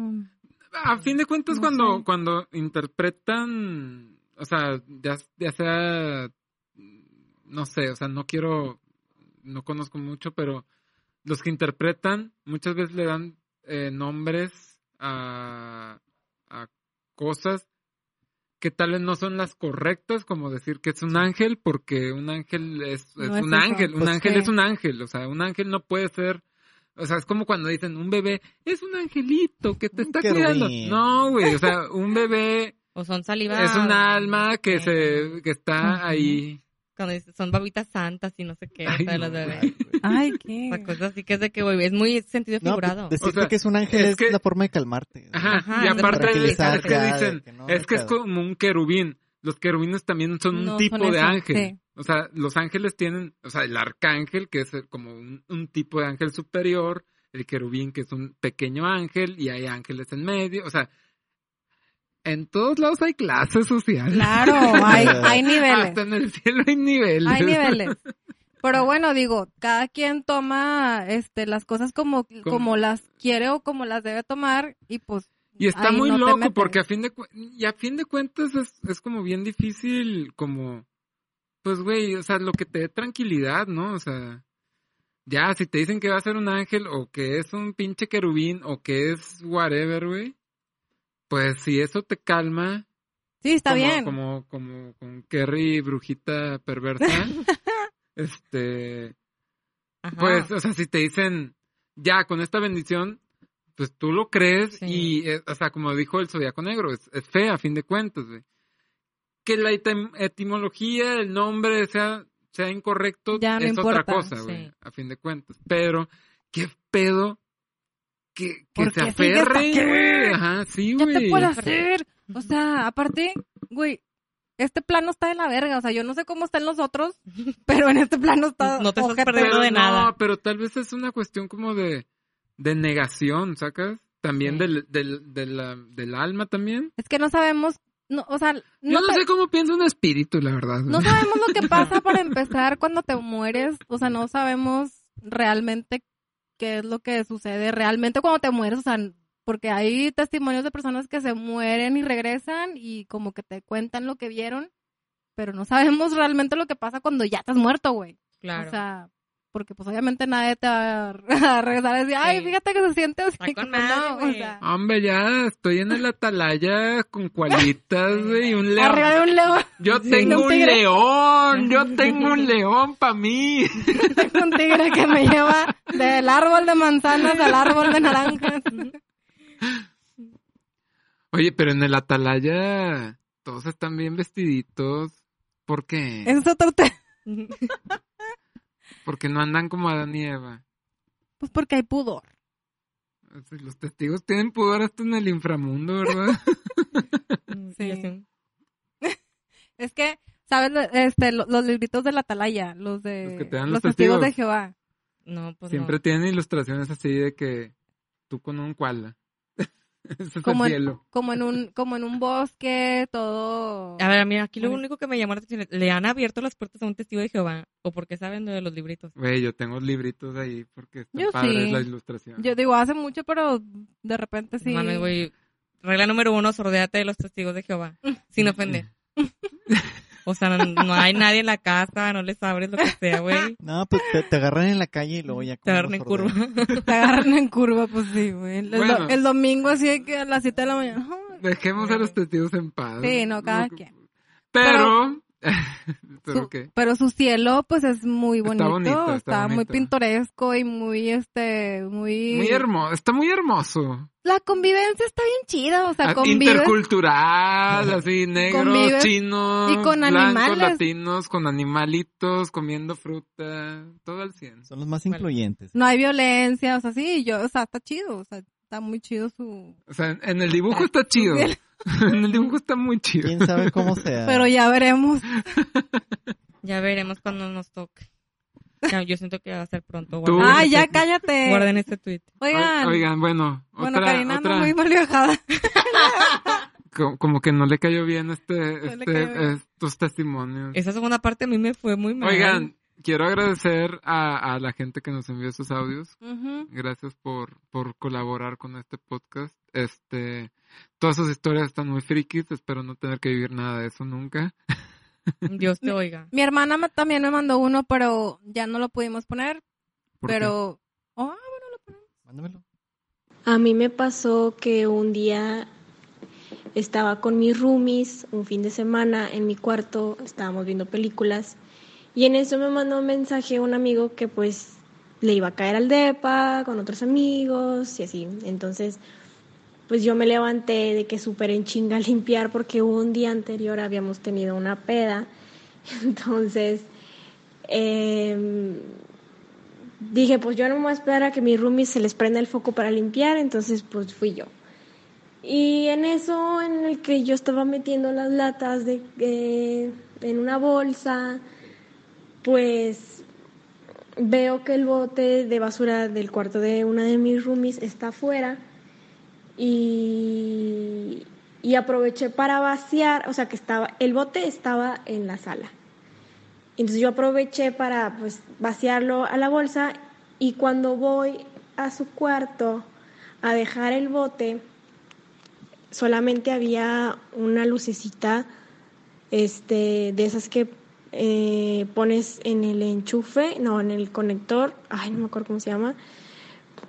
A fin de cuentas, No cuando, sé. cuando interpretan, o sea, ya, ya sea, no sé, o sea, no quiero, no conozco mucho, pero los que interpretan muchas veces le dan eh, nombres a, a cosas que tal vez no son las correctas, como decir que es un ángel, porque un ángel es, es No es un eso. ángel, un Pues ángel es un ángel, o sea, un ángel no puede ser, o sea, es como cuando dicen un bebé es un angelito que te está querubín. cuidando. No, güey, o sea, un bebé O son es un alma que se, que está ahí. Cuando dices, son babitas santas y no sé qué, Ay, o sea, no, los bebés. Ay, güey. ay, O qué. sea, cosas así que es de que, güey, es muy sentido No, figurado. pues, decirte O sea, que es un ángel es la forma de calmarte. Ajá, Ajá, y aparte es, que dicen, que no, es que es como un querubín. Los querubines también son un tipo son de eso, ángel. sí. O sea, los ángeles tienen, o sea, el arcángel, que es como un, un tipo de ángel superior, el querubín, que es un pequeño ángel, y hay ángeles en medio. O sea, en todos lados hay clases sociales. Claro, hay, hay niveles. Hasta en el cielo hay niveles. Hay niveles. Pero bueno, digo, cada quien toma este las cosas como, como las quiere o como las debe tomar y pues Y está ahí muy no loco porque a fin de cu- y a fin de cuentas es, es como bien difícil como pues güey, o sea, lo que te dé tranquilidad, ¿no? O sea, ya si te dicen que va a ser un ángel o que es un pinche querubín o que es whatever, güey, pues si eso te calma, sí, está como, bien. como como con Kerry brujita perversa, este Ajá. pues, o sea, si te dicen, ya, con esta bendición, pues tú lo crees Sí. y, eh, o sea, como dijo el Zodíaco Negro, es, es fe a fin de cuentas, güey. Que la etim- etimología, el nombre sea, sea incorrecto, Ya no es otra importa, cosa, güey, sí. a fin de cuentas. Pero, qué pedo que, que ¿Por se aquí? güey. Ajá, sí, ya güey. te puedo hacer. O sea, aparte, güey, este plano está de la verga. O sea, yo no sé cómo están los otros, pero en este plano está. No te estás perdiendo de no, nada. pero tal vez es una cuestión como de, de negación, ¿sacas? También Sí. del, del, de la- del alma también. Es que no sabemos. No, o sea, Yo no, no te- sé cómo piensa un espíritu, la verdad. no sabemos lo que pasa para empezar cuando te mueres. O sea, no sabemos realmente qué es lo que sucede realmente cuando te mueres. O sea, porque hay testimonios de personas que se mueren y regresan y como que te cuentan lo que vieron, pero no sabemos realmente lo que pasa cuando ya estás muerto, güey. Claro. O sea, porque pues obviamente nadie te va a regresar a decir, ay, Sí. fíjate que se siente así. Con no, o sea, Hombre, ya estoy en el atalaya con cualitas, güey, y un león. arriba de un león, Yo Sí, tengo un león, yo tengo un león para mí. tengo un tigre que me lleva del árbol de manzanas al árbol de naranjas. Oye, pero en el atalaya todos están bien vestiditos. ¿Por qué? Es otro tema. Porque no andan como Adán y Eva. Pues porque hay pudor. Los testigos tienen pudor hasta en el inframundo, ¿verdad? Sí. Sí. así. Es que, ¿sabes? Este, lo- los libritos de la atalaya, los de Los que te dan los los testigos de. Jehová. No, pues Siempre no. tienen ilustraciones así de que tú con un koala. Como en, como en un, como en un bosque, todo. A ver, mira, aquí lo único que me llamó la atención es, ¿le han abierto las puertas a un testigo de Jehová? ¿O por qué saben de los libritos? Güey, yo tengo libritos ahí porque está Yo padre sí. la ilustración. Yo digo, hace mucho, pero de repente sí. Mames, güey. Regla número uno, sordéate de los testigos de Jehová. Sin ofender. O sea, no, no hay nadie en la casa, no les abres lo que sea, güey. No, pues te, te agarran en la calle y luego ya... Te agarran en curva. Te agarran en curva, pues sí, güey. El, Bueno. domingo así de que a las 7 de la mañana. Dejemos a los testigos en paz. Sí, no, cada quien. Pero... ¿Pero Su- qué? pero su cielo, pues es muy Está bonito. está muy pintoresco y muy, este, muy... Muy hermoso, está muy hermoso. La convivencia está bien chida, o sea, Ah, convives... Intercultural, así negros, Convives chinos, y con blancos, animales. latinos, con animalitos, comiendo fruta, todo al 100. Son los más Vale. influyentes. No hay violencia, o sea, sí, yo, o sea, está chido, o sea, está muy chido su... O sea, en- en el dibujo está chido. Bien. en el dibujo está muy chido. ¿Quién sabe cómo sea? Pero ya veremos. Ya veremos cuando nos toque. Yo siento que va a ser pronto. Ah, ya cállate. guarden este tweet. Oigan. Oigan, bueno, bueno, otra, Karina anda otra- muy mal viajada. co- como que no le cayó bien este, le este, cayó bien. estos testimonios. Esa segunda parte a mí me fue muy mal. Oigan, quiero agradecer a, a la gente que nos envió sus audios. Ujú. Gracias por, por colaborar con este podcast. Este, todas sus historias están muy frikis. Espero no tener que vivir nada de eso nunca. Dios te oiga. Mi hermana me- también me mandó uno, pero ya no lo pudimos poner. ¿Por qué? Pero. Oh, Mándamelo. A mí me pasó que un día estaba con mis roomies un fin de semana en mi cuarto, estábamos viendo películas y en eso me mandó un mensaje un amigo que pues le iba a caer al depa con otros amigos y así. Entonces, pues yo me levanté de que súper en chinga a limpiar porque un día anterior habíamos tenido una peda. Entonces, em, dije, pues yo no me voy a esperar a que mis roomies se les prenda el foco para limpiar, entonces pues fui yo. Y en eso, en el que yo estaba metiendo las latas de, eh, en una bolsa, pues veo que el bote de basura del cuarto de una de mis roomies está afuera y, y aproveché para vaciar, o sea que estaba, el bote estaba en la sala. Entonces yo aproveché para pues vaciarlo a la bolsa y cuando voy a su cuarto a dejar el bote, solamente había una lucecita este de esas que eh, pones en el enchufe, no, en el conector, ay, no me acuerdo cómo se llama,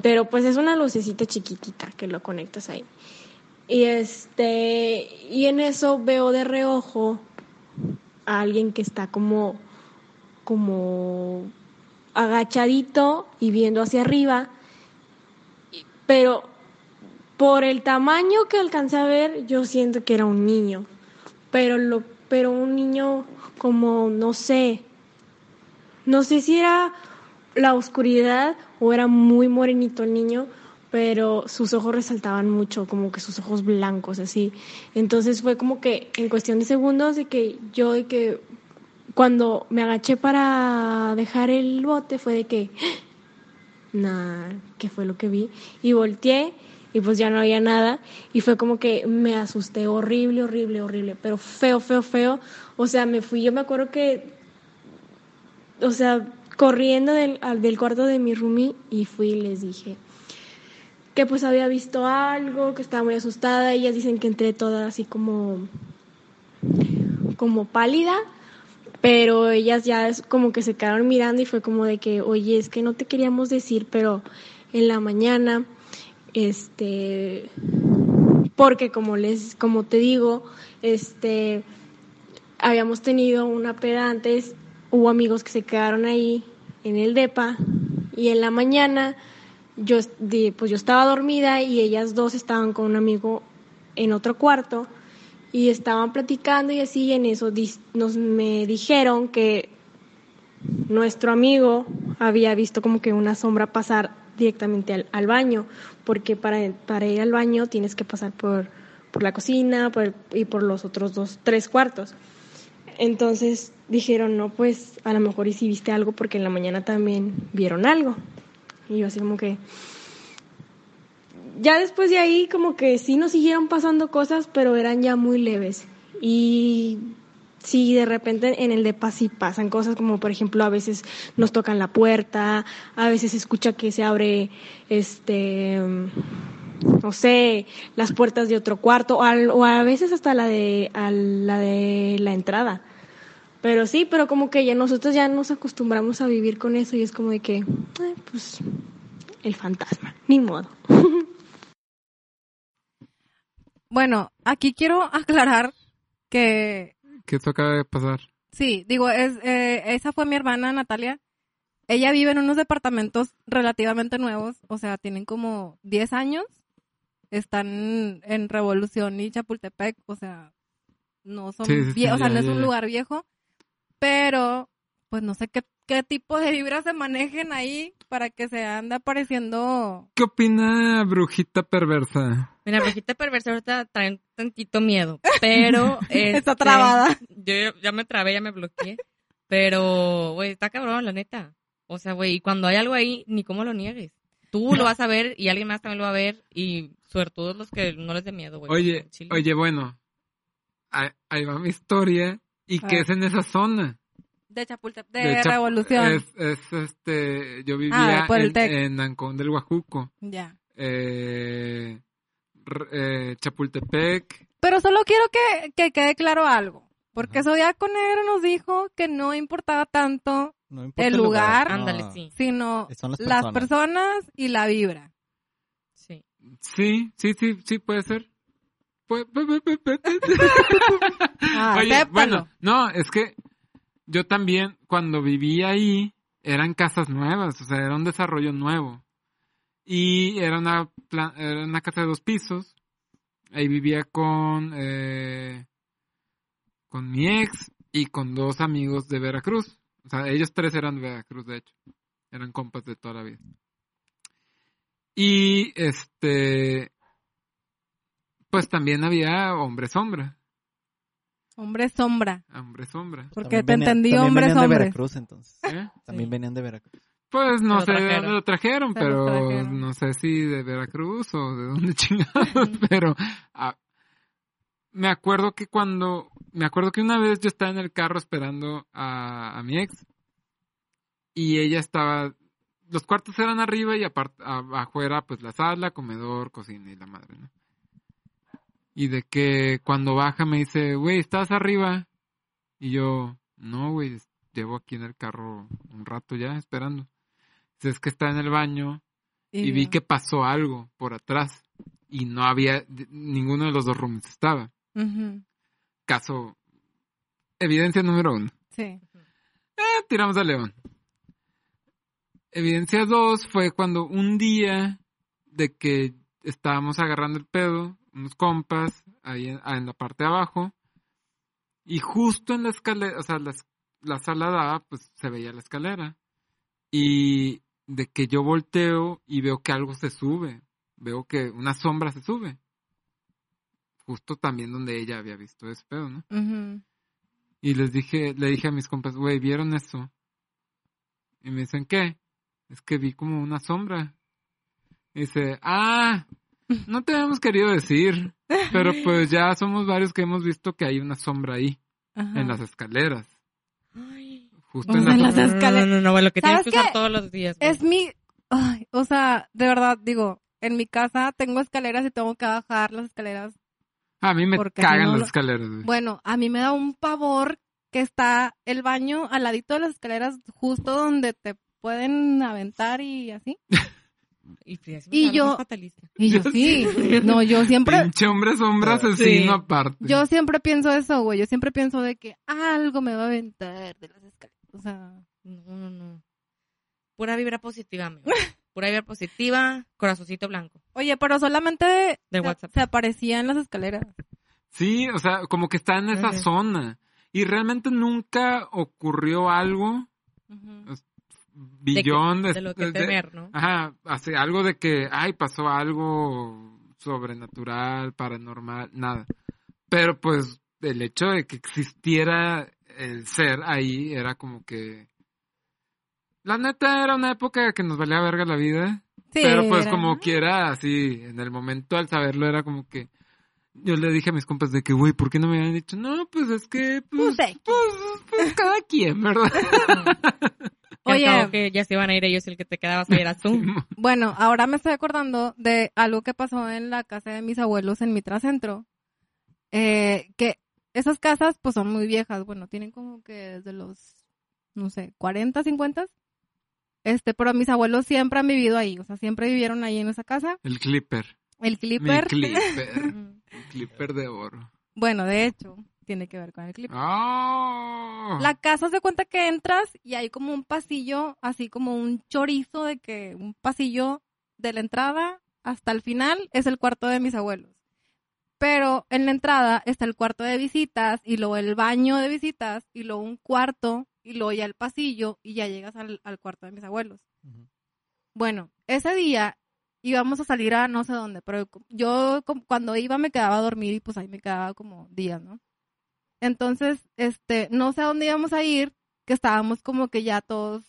pero pues es una lucecita chiquitita que lo conectas ahí. Y este, y en eso veo de reojo a alguien que está como, como agachadito y viendo hacia arriba, pero por el tamaño que alcancé a ver, yo siento que era un niño, pero lo, pero un niño como, no sé, no sé si era la oscuridad o era muy morenito el niño, pero sus ojos resaltaban mucho, como que sus ojos blancos, así. Entonces fue como que en cuestión de segundos de que yo de que cuando me agaché para dejar el bote fue de que, nah, ¿qué fue lo que vi? Y volteé y pues ya no había nada y fue como que me asusté horrible, horrible, horrible, pero feo, feo, feo. O sea, me fui, yo me acuerdo que, o sea, corriendo del, al- del cuarto de mi roomie y fui y les dije que pues había visto algo, que estaba muy asustada. Ellas dicen que entré toda así como, como pálida, pero ellas ya es como que se quedaron mirando y fue como de que, oye, es que no te queríamos decir, pero en la mañana, este, porque como les, como te digo, este, habíamos tenido una peda antes, hubo amigos que se quedaron ahí en el depa y en la mañana yo pues yo estaba dormida y ellas dos estaban con un amigo en otro cuarto y estaban platicando y así en eso nos me dijeron que nuestro amigo había visto como que una sombra pasar directamente al baño, porque para, para ir al baño tienes que pasar por, por la cocina y por los otros dos, tres cuartos. Entonces dijeron, no, pues a lo mejor y si viste algo porque en la mañana también vieron algo. Y yo así como que... Ya después de ahí como que sí nos siguieron pasando cosas, pero eran ya muy leves. Y sí, de repente en el depa sí pasan cosas como por ejemplo a veces nos tocan la puerta, a veces se escucha que se abre este no sé, las puertas de otro cuarto o, al- o a veces hasta la de a la de la entrada. Pero sí, pero como que ya nosotros ya nos acostumbramos a vivir con eso y es como de que, pues, el fantasma, ni modo. Bueno, aquí quiero aclarar que Que eso acaba de pasar. sí, digo, es, eh, esa fue mi hermana Natalia. Ella vive en unos departamentos relativamente nuevos, o sea, tienen como 10 años. Están en Revolución y Chapultepec, o sea, no son Sí, sí, sí, vie- o sea, ya, no es un ya. lugar viejo, pero pues no sé qué, qué tipo de vibras se manejen ahí para que se ande apareciendo. ¿Qué opina Brujita Perversa? Mira, brujita perversa ahorita trae un tantito miedo, pero... Está este, trabada. Yo ya- me trabé, ya me bloqueé. Pero, güey, está cabrón, la neta. O sea, güey, y cuando hay algo ahí, ni cómo lo niegues. Tú lo vas a ver y alguien más también lo va a ver y suertudos los que no les dé miedo, güey. Oye, oye, bueno. Ahí, va mi historia. ¿Y ver. es en esa zona? De Chapultepec, de, De Chap- Revolución. Es, es, este, yo vivía Ah, por el en, en Ancón del Huajuco. Ya. Eh, eh, Chapultepec. Pero solo quiero que, que quede claro algo. Porque Zodiaco Negro nos dijo que no importaba tanto, No importa El lugar. Ándale, no. sí. sino las las personas. personas y la vibra. Sí. Sí, sí, sí, sí, puede ser. Ah, Oye, bueno, no, es que yo también, cuando vivía ahí, eran casas nuevas, o sea, era un desarrollo nuevo. Y era una, era una casa de dos pisos. Ahí vivía con, eh, con mi ex y con dos amigos de Veracruz. O sea, ellos tres eran de Veracruz, de hecho. Eran compas de toda la vida. Y este, pues también había hombre sombra. Hombre sombra. Hombre sombra. Porque También te venían- entendí también hombres venían de. Veracruz, entonces. ¿Eh? También Sí. venían de Veracruz. Pues no sé lo de trajeron. dónde lo trajeron, Se pero trajeron. no sé si de Veracruz o de dónde chingados, pero ah, me acuerdo que cuando, me acuerdo que una vez yo estaba en el carro esperando a, a mi ex y ella estaba, los cuartos eran arriba y aparte, afuera pues la sala, comedor, cocina y la madre, ¿no? Y de que cuando baja me dice, güey, ¿estás arriba? Y yo, no, güey, llevo aquí en el carro un rato ya esperando. Dice, es que está en el baño y vi que pasó algo por atrás y no había, ninguno de los dos roomies estaba. Caso, evidencia número uno. Sí. Eh, tiramos a León. Evidencia dos fue cuando un día de que estábamos agarrando el pedo, unos compas, ahí en, ah, en la parte de abajo, y justo en la escalera, o sea, la, la sala daba, pues se veía la escalera. Y de que yo volteo y veo que algo se sube, veo que una sombra se sube. Justo también donde ella había visto ese pedo, ¿no? Y les dije, le dije a mis compas, güey, ¿vieron eso? Y me dicen, ¿qué? Es que vi como una sombra. Y dice, ah, no te habíamos querido decir, pero pues ya somos varios que hemos visto que hay una sombra ahí, Ajá. en las escaleras. Ay. Justo en las... en las No, no, escaleras. No, no, no, lo que tienes ¿Sabes que usar qué? todos los días. güey. Es mi... Ay, o sea, de verdad, digo, en mi casa tengo escaleras y tengo que bajar las escaleras. A mí me cagan no las escaleras, güey. Bueno, a mí me da un pavor que está el baño al ladito de las escaleras, justo donde te pueden aventar y así. Y, Frida, sí y me yo- fatalista. Y yo sí, no, yo siempre, Pinche hombre sombra Sí. asesino aparte. yo siempre pienso eso, güey, yo siempre pienso de que algo me va a aventar de las escaleras, o sea, No, no, no. Pura vibra positiva, amigo. Pura vibra positiva, corazoncito blanco. oye, pero solamente De se, WhatsApp. se aparecía en las escaleras. Sí, o sea, como que está en esa zona. Y realmente nunca ocurrió algo Ujú. De, que- billón de lo que temer, ¿no? Ajá, hace algo de que, ay, pasó algo sobrenatural, paranormal, nada. Pero pues el hecho de que existiera el ser ahí era como que... La neta era una época que nos valía verga la vida. Sí, pero pues era- como quiera, así, en el momento al saberlo era como que... Yo le dije a mis compas de que, güey, ¿por qué no me habían dicho? No, pues es que, pues, Pues, pues, pues, cada quien, ¿verdad? Que al Oye. cabo que ya se iban a ir ellos, el que te quedabas ahí era tú. Bueno, ahora me estoy acordando de algo que pasó en la casa de mis abuelos en Mitracentro. Eh, que esas casas pues son muy viejas, bueno, tienen como que desde los, no sé, 40, 50. Este, pero mis abuelos siempre han vivido ahí, o sea, siempre vivieron ahí en esa casa. El clipper. El Mi clipper, clipper. Ujú. clipper de oro. bueno, de hecho, tiene que ver con el clipper. ¡Oh! La casa se cuenta que entras y hay como un pasillo, así como un chorizo de que un pasillo de la entrada hasta el final es el cuarto de mis abuelos. Pero en la entrada está el cuarto de visitas y luego el baño de visitas y luego un cuarto y luego ya el pasillo y ya llegas al, al cuarto de mis abuelos. Bueno, ese día íbamos a salir a no sé dónde, pero yo cuando iba me quedaba a dormir y pues ahí me quedaba como días, ¿no? Entonces, este, no sé a dónde íbamos a ir, que estábamos como que ya todos,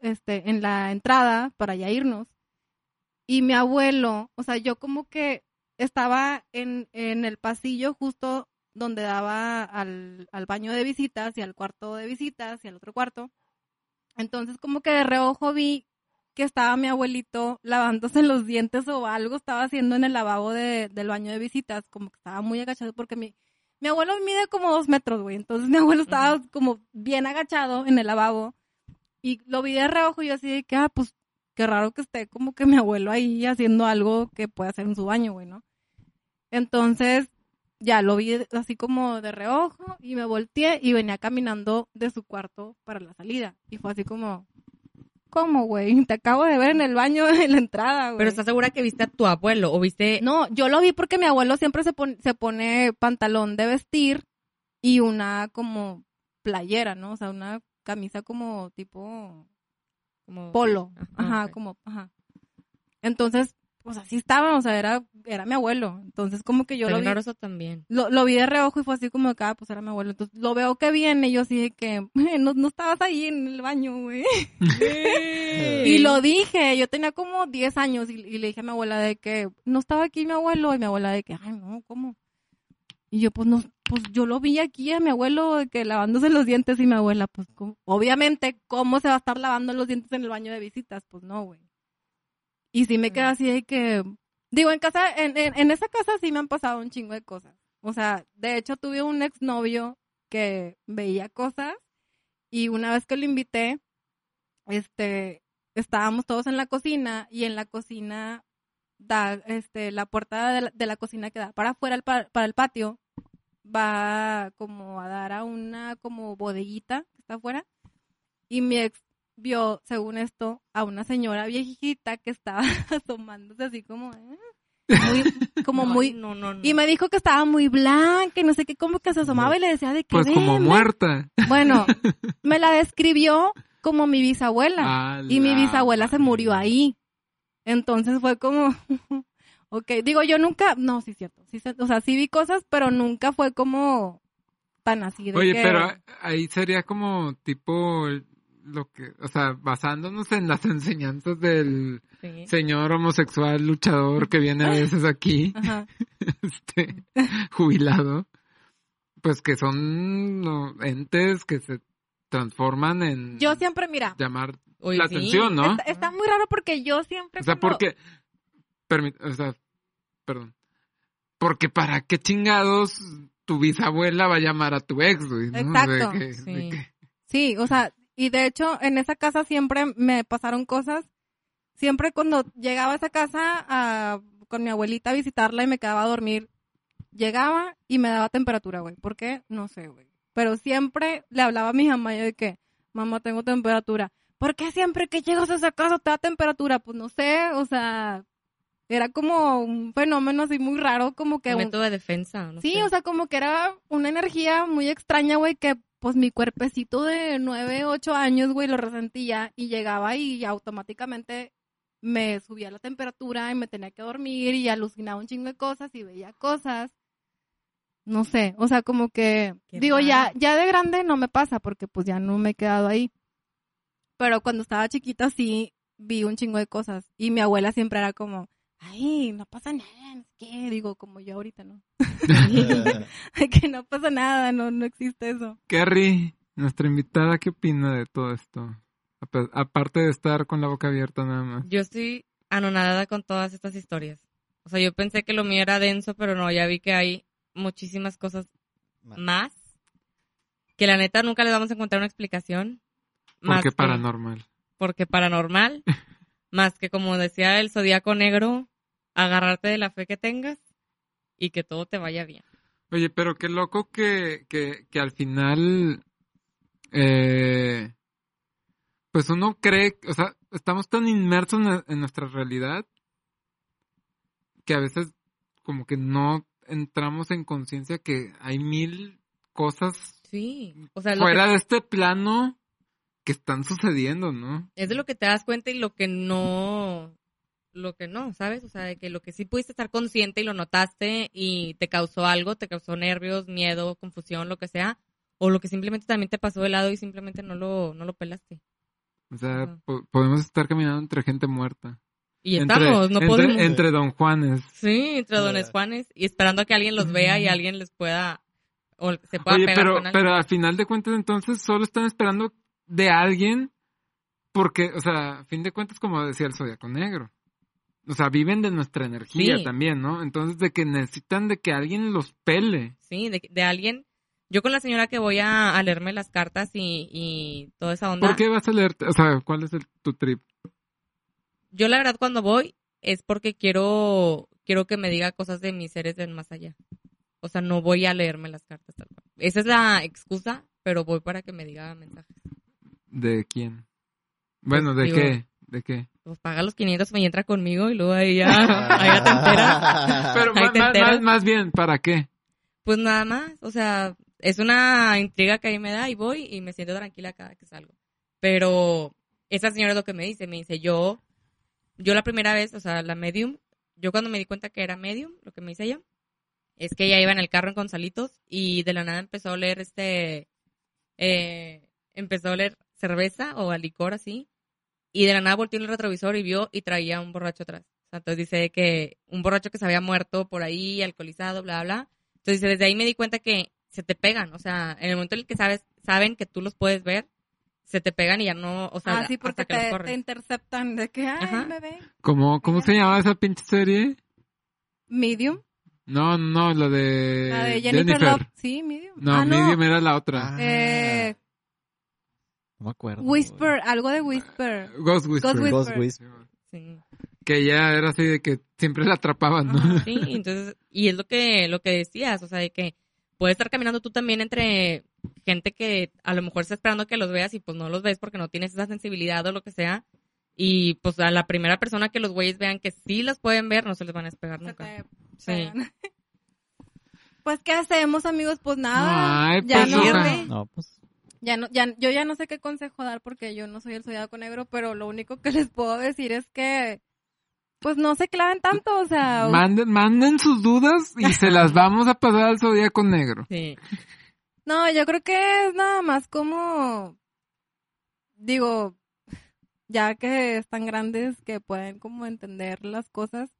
este, en la entrada para ya irnos. Y mi abuelo, o sea, yo como que estaba en, en el pasillo justo donde daba al, al baño de visitas y al cuarto de visitas y al otro cuarto. Entonces como que de reojo vi que estaba mi abuelito lavándose los dientes o algo estaba haciendo en el lavabo de- del baño de visitas, como que estaba muy agachado porque mi, mi abuelo mide como dos metros, güey, entonces mi abuelo estaba como bien agachado en el lavabo. Y lo vi de reojo y yo así de que, ah, pues qué raro que esté como que mi abuelo ahí haciendo algo que puede hacer en su baño, güey, ¿no? Entonces ya lo vi así como de reojo y me volteé y venía caminando de su cuarto para la salida. Y fue así como, ¿cómo, güey? Te acabo de ver en el baño en la entrada, güey. Pero estás segura que viste a tu abuelo o viste... No, yo lo vi porque mi abuelo siempre se pone, se pone pantalón de vestir y una como playera, ¿no? O sea, una camisa como tipo como- polo. Ajá, como, ajá. Entonces, pues así estaba, o sea, era, era mi abuelo. Entonces, como que yo lo vi, también. lo, lo vi de reojo y fue así como que, ah, pues era mi abuelo. Entonces, lo veo que viene y yo así de que, no, no estabas ahí en el baño, güey. Y lo dije, yo tenía como 10 años y, y le dije a mi abuela de que no estaba aquí mi abuelo y mi abuela de que, ay, no, ¿cómo? Y yo, pues no, pues yo lo vi aquí a mi abuelo de que lavándose los dientes y mi abuela, pues ¿cómo? obviamente, ¿cómo se va a estar lavando los dientes en el baño de visitas? Pues no, güey. Y sí me quedé así de que, digo, en casa, en, en, en esa casa sí me han pasado un chingo de cosas. O sea, de hecho tuve un exnovio que veía cosas y una vez que lo invité, este, estábamos todos en la cocina y en la cocina da, este, la puerta de la, de la cocina que da para afuera, el pa- para el patio, va como a dar a una como bodeguita que está afuera y mi ex vio, según esto, a una señora viejita que estaba asomándose así como, eh, muy, como Ay, muy, No, no, no. y me dijo que estaba muy blanca y no sé qué, como que se asomaba y le decía de que Pues como muerta. Bueno, me la describió como mi bisabuela. Y mi la bisabuela se murió ahí. Entonces fue como, ok, digo, yo nunca, no, sí es cierto, sí, se- o sea, sí vi cosas, pero nunca fue como tan así de Oye, que- pero ahí sería como tipo lo que, o sea, basándonos en las enseñanzas del Sí. señor homosexual luchador que viene a veces aquí, Ajá. este, jubilado, pues que son no, entes que se transforman en Yo siempre, mira, llamar la sí. atención, ¿no? está, está muy raro porque yo siempre... O sea, cuando- porque, permi- o sea, perdón, porque para qué chingados tu bisabuela va a llamar a tu ex, güey, ¿no? Exacto. De que- de Sí. que- Sí, o sea, y de hecho en esa casa siempre me pasaron cosas. Siempre cuando llegaba a esa casa a- con mi abuelita a visitarla y me quedaba a dormir, llegaba y me daba temperatura, güey. ¿Por qué? No sé, güey. Pero siempre le hablaba a mi mamá yo de que, mamá, tengo temperatura. ¿Por qué siempre que llegas a esa casa te da temperatura? Pues no sé, o sea, era como un fenómeno así muy raro, como que Un método de defensa. No Sí, sé. o sea, como que era una energía muy extraña, güey, que pues mi cuerpecito de nueve, ocho años, güey, lo resentía y llegaba y automáticamente me subía la temperatura y me tenía que dormir y alucinaba un chingo de cosas y veía cosas. No sé, o sea, como que, Qué digo, ya, ya de grande no me pasa porque pues ya no me he quedado ahí. Pero cuando estaba chiquita sí vi un chingo de cosas y mi abuela siempre era como, ay, no pasa nada, no qué, digo, como yo ahorita, ¿no? que no pasa nada, no, no existe eso. Kerry, nuestra invitada, ¿qué opina de todo esto? Apa- Aparte de estar con la boca abierta nada más. Yo estoy anonadada con todas estas historias. O sea, yo pensé que lo mío era denso, pero no, ya vi que hay muchísimas cosas más que la neta nunca les vamos a encontrar una explicación. Más Porque que- paranormal. Porque paranormal, más que como decía el zodiaco negro, agarrarte de la fe que tengas y que todo te vaya bien. Oye, pero qué loco que, que, que al final, eh, pues uno cree, o sea, estamos tan inmersos en, en nuestra realidad que a veces como que no entramos en conciencia que hay mil cosas Sí, o sea, fuera que- de este plano que están sucediendo, ¿no? es de lo que te das cuenta y lo que no, lo que no, ¿sabes? O sea, de que lo que sí pudiste estar consciente y lo notaste y te causó algo, te causó nervios, miedo, confusión, lo que sea, o lo que simplemente también te pasó de lado y simplemente no lo, no lo pelaste. O sea, po- podemos estar caminando entre gente muerta. Y Entre- estamos, no podemos. Entre Don Juanes. Sí, entre dones. Juanes y esperando a que alguien los vea y alguien les pueda, o se pueda Oye, pegar pero, con alguien. pero al final de cuentas entonces solo están esperando de alguien porque, o sea, a fin de cuentas como decía el Zodíaco Negro. O sea, viven de nuestra energía Sí. también, ¿no? Entonces de que necesitan de que alguien los pele. Sí, de, de alguien. Yo con la señora que voy a, a leerme las cartas y, y toda esa onda. ¿Por qué vas a leer? O sea, ¿cuál es el, tu trip? Yo la verdad cuando voy es porque quiero quiero que me diga cosas de mis seres del más allá. O sea, no voy a leerme las cartas tal cual. Esa es la excusa, pero voy para que me diga mensajes. ¿De quién? Bueno, Pues, ¿de digo- qué? ¿De qué? Pues paga los 500 y entra conmigo y luego ahí ya, ahí ya te enteras. Pero Ahí más, te enteras. más- más bien, ¿para qué? Pues nada más, o sea, es una intriga que ahí me da y voy y me siento tranquila cada que salgo. Pero esa señora es lo que me dice, me dice, yo, yo la primera vez, o sea, la medium, yo cuando me di cuenta que era medium, lo que me dice ella, es que ella iba en el carro en Gonzalitos y de la nada empezó a oler este, eh, empezó a oler cerveza o a licor así, y de la nada volteó en el retrovisor y vio y traía un borracho atrás. O sea, entonces dice que un borracho que se había muerto por ahí, alcoholizado, bla, bla. Entonces dice, desde ahí me di cuenta que se te pegan, o sea, en el momento en el que sabes, saben que tú los puedes ver, se te pegan y ya no, o sea, ah, sí, porque hasta que te, interceptan de que, ay, ven. ¿Cómo, cómo se llamaba esa pinche serie? Medium. No, no, la de, La de Jennifer, Love. Sí, Medium. No, ah, no. Medium era la otra. Eh, no me acuerdo. Whisper, algo de Whisper. Ghost Whisperer. Ghost Ghost Whisper. Whisper. Sí. Que ya era así de que siempre la atrapaban, ¿no? Sí, entonces, y es lo que, lo que decías, o sea, de que puedes estar caminando tú también entre gente que a lo mejor está esperando que los veas y pues no los ves porque no tienes esa sensibilidad o lo que sea. Y pues a la primera persona que los güeyes vean que sí los pueden ver, no se les van a despegar nunca. Sí. Pues, ¿qué hacemos, amigos? Pues nada. Ay, ya pues, no, ojalá. No, pues. Ya no, ya, yo ya no sé qué consejo dar porque yo no soy el zodiaco negro, pero lo único que les puedo decir es que, pues no se claven tanto, o sea, Manden, manden sus dudas y se las vamos a pasar al Zodíaco Negro. Sí. no, yo creo que es nada más como, digo, ya que están grandes que pueden como entender las cosas,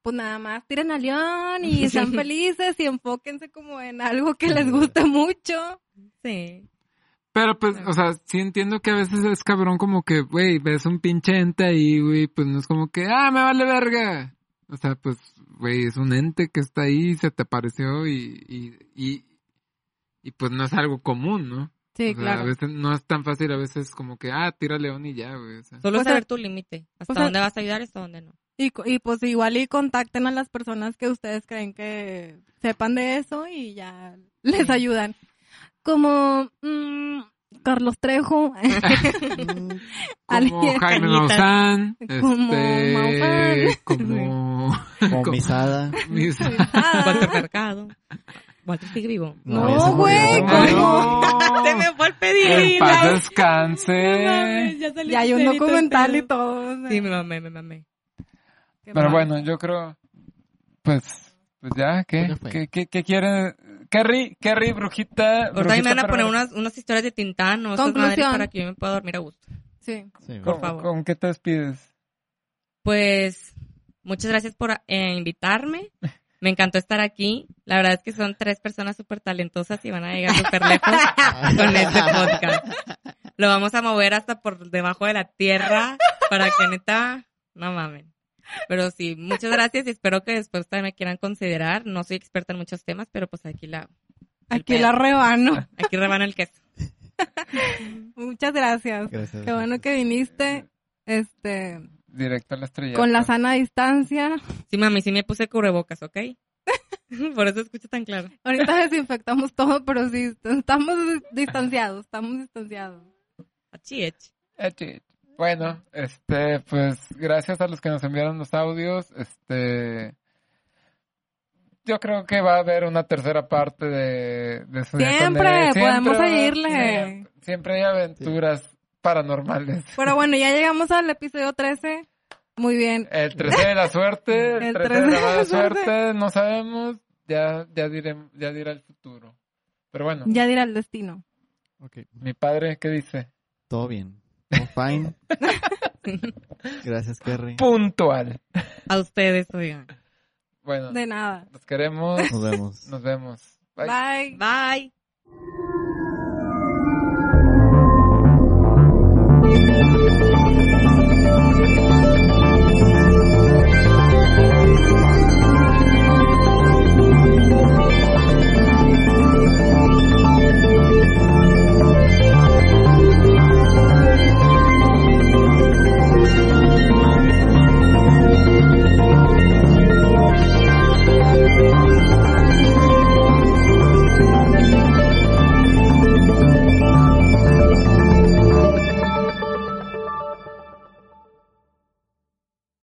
pues nada más tiren al león y sean felices y enfóquense como en algo que les guste mucho. Sí. Pero pues, o sea, sí entiendo que a veces es cabrón como que, güey, ves un pinche ente ahí, güey, pues no es como que, ah, me vale verga. O sea, pues, güey, es un ente que está ahí, se te apareció y, y, y, y pues no es algo común, ¿no? Sí, O sea, claro. A veces no es tan fácil, a veces como que, ah, tira león y ya, güey. O sea. Solo O sea, saber tu límite. Hasta dónde vas a ayudar y hasta dónde no. Y, co- y pues igual y contacten a las personas que ustedes creen que sepan de eso y ya les ayudan. Como mm, Carlos Trejo, Como Jaime. Maussan, Como este, Maussan. como... Como misada. mis- Walter Mercado. Walter. No, güey, ¿cómo? No. Se me fue el En pedir. paz ya. descanse. No mames, ya salió y hay un documental y todo. o sea, Sí, me mamé, me mamé. qué Pero mal. bueno, yo creo, pues, pues ya, ¿qué? Pues ya. ¿Qué, qué, qué quieren? Kerry, Kerry, brujita. Ahorita me van a poner unas, unas historias de Tintán o esas Conclusión. madres para que yo me pueda dormir a gusto. Sí. Sí, ¿Con, favor. con qué te despides? Pues, muchas gracias por eh, invitarme. Me encantó estar aquí. La verdad es que son tres personas súper talentosas y van a llegar súper lejos con este podcast. Lo vamos a mover hasta por debajo de la tierra para que neta, no mamen. Pero sí, muchas gracias y espero que después también me quieran considerar. No soy experta en muchos temas, pero pues aquí la, Aquí pedo. la rebano. aquí rebana el queso. Muchas gracias. Gracias. Qué bueno que viniste. Este, Directo a la estrella. con la sana distancia. Sí, mami, sí me puse cubrebocas, ¿ok? Por eso escucho tan claro. Ahorita desinfectamos todo, pero sí, estamos distanciados, estamos distanciados. Achi, achi. Bueno, este, pues, gracias a los que nos enviaron los audios, este, yo creo que va a haber una tercera parte de, de Siempre, él. podemos va- seguirle. Siempre, siempre hay aventuras paranormales. Pero bueno, ya llegamos al episodio 13. Muy bien. El 13 de la suerte, el, El 13 de la mala 13 de la suerte, no sabemos, ya, ya, diré, ya dirá el futuro. Pero bueno, Ya dirá el destino. Ok, mi padre, ¿qué dice? todo bien. Todo fine. Gracias, Kerry. Puntual. A ustedes, oigan. Bueno, De nada. los queremos, Nos vemos. nos vemos. Bye. Bye. Bye.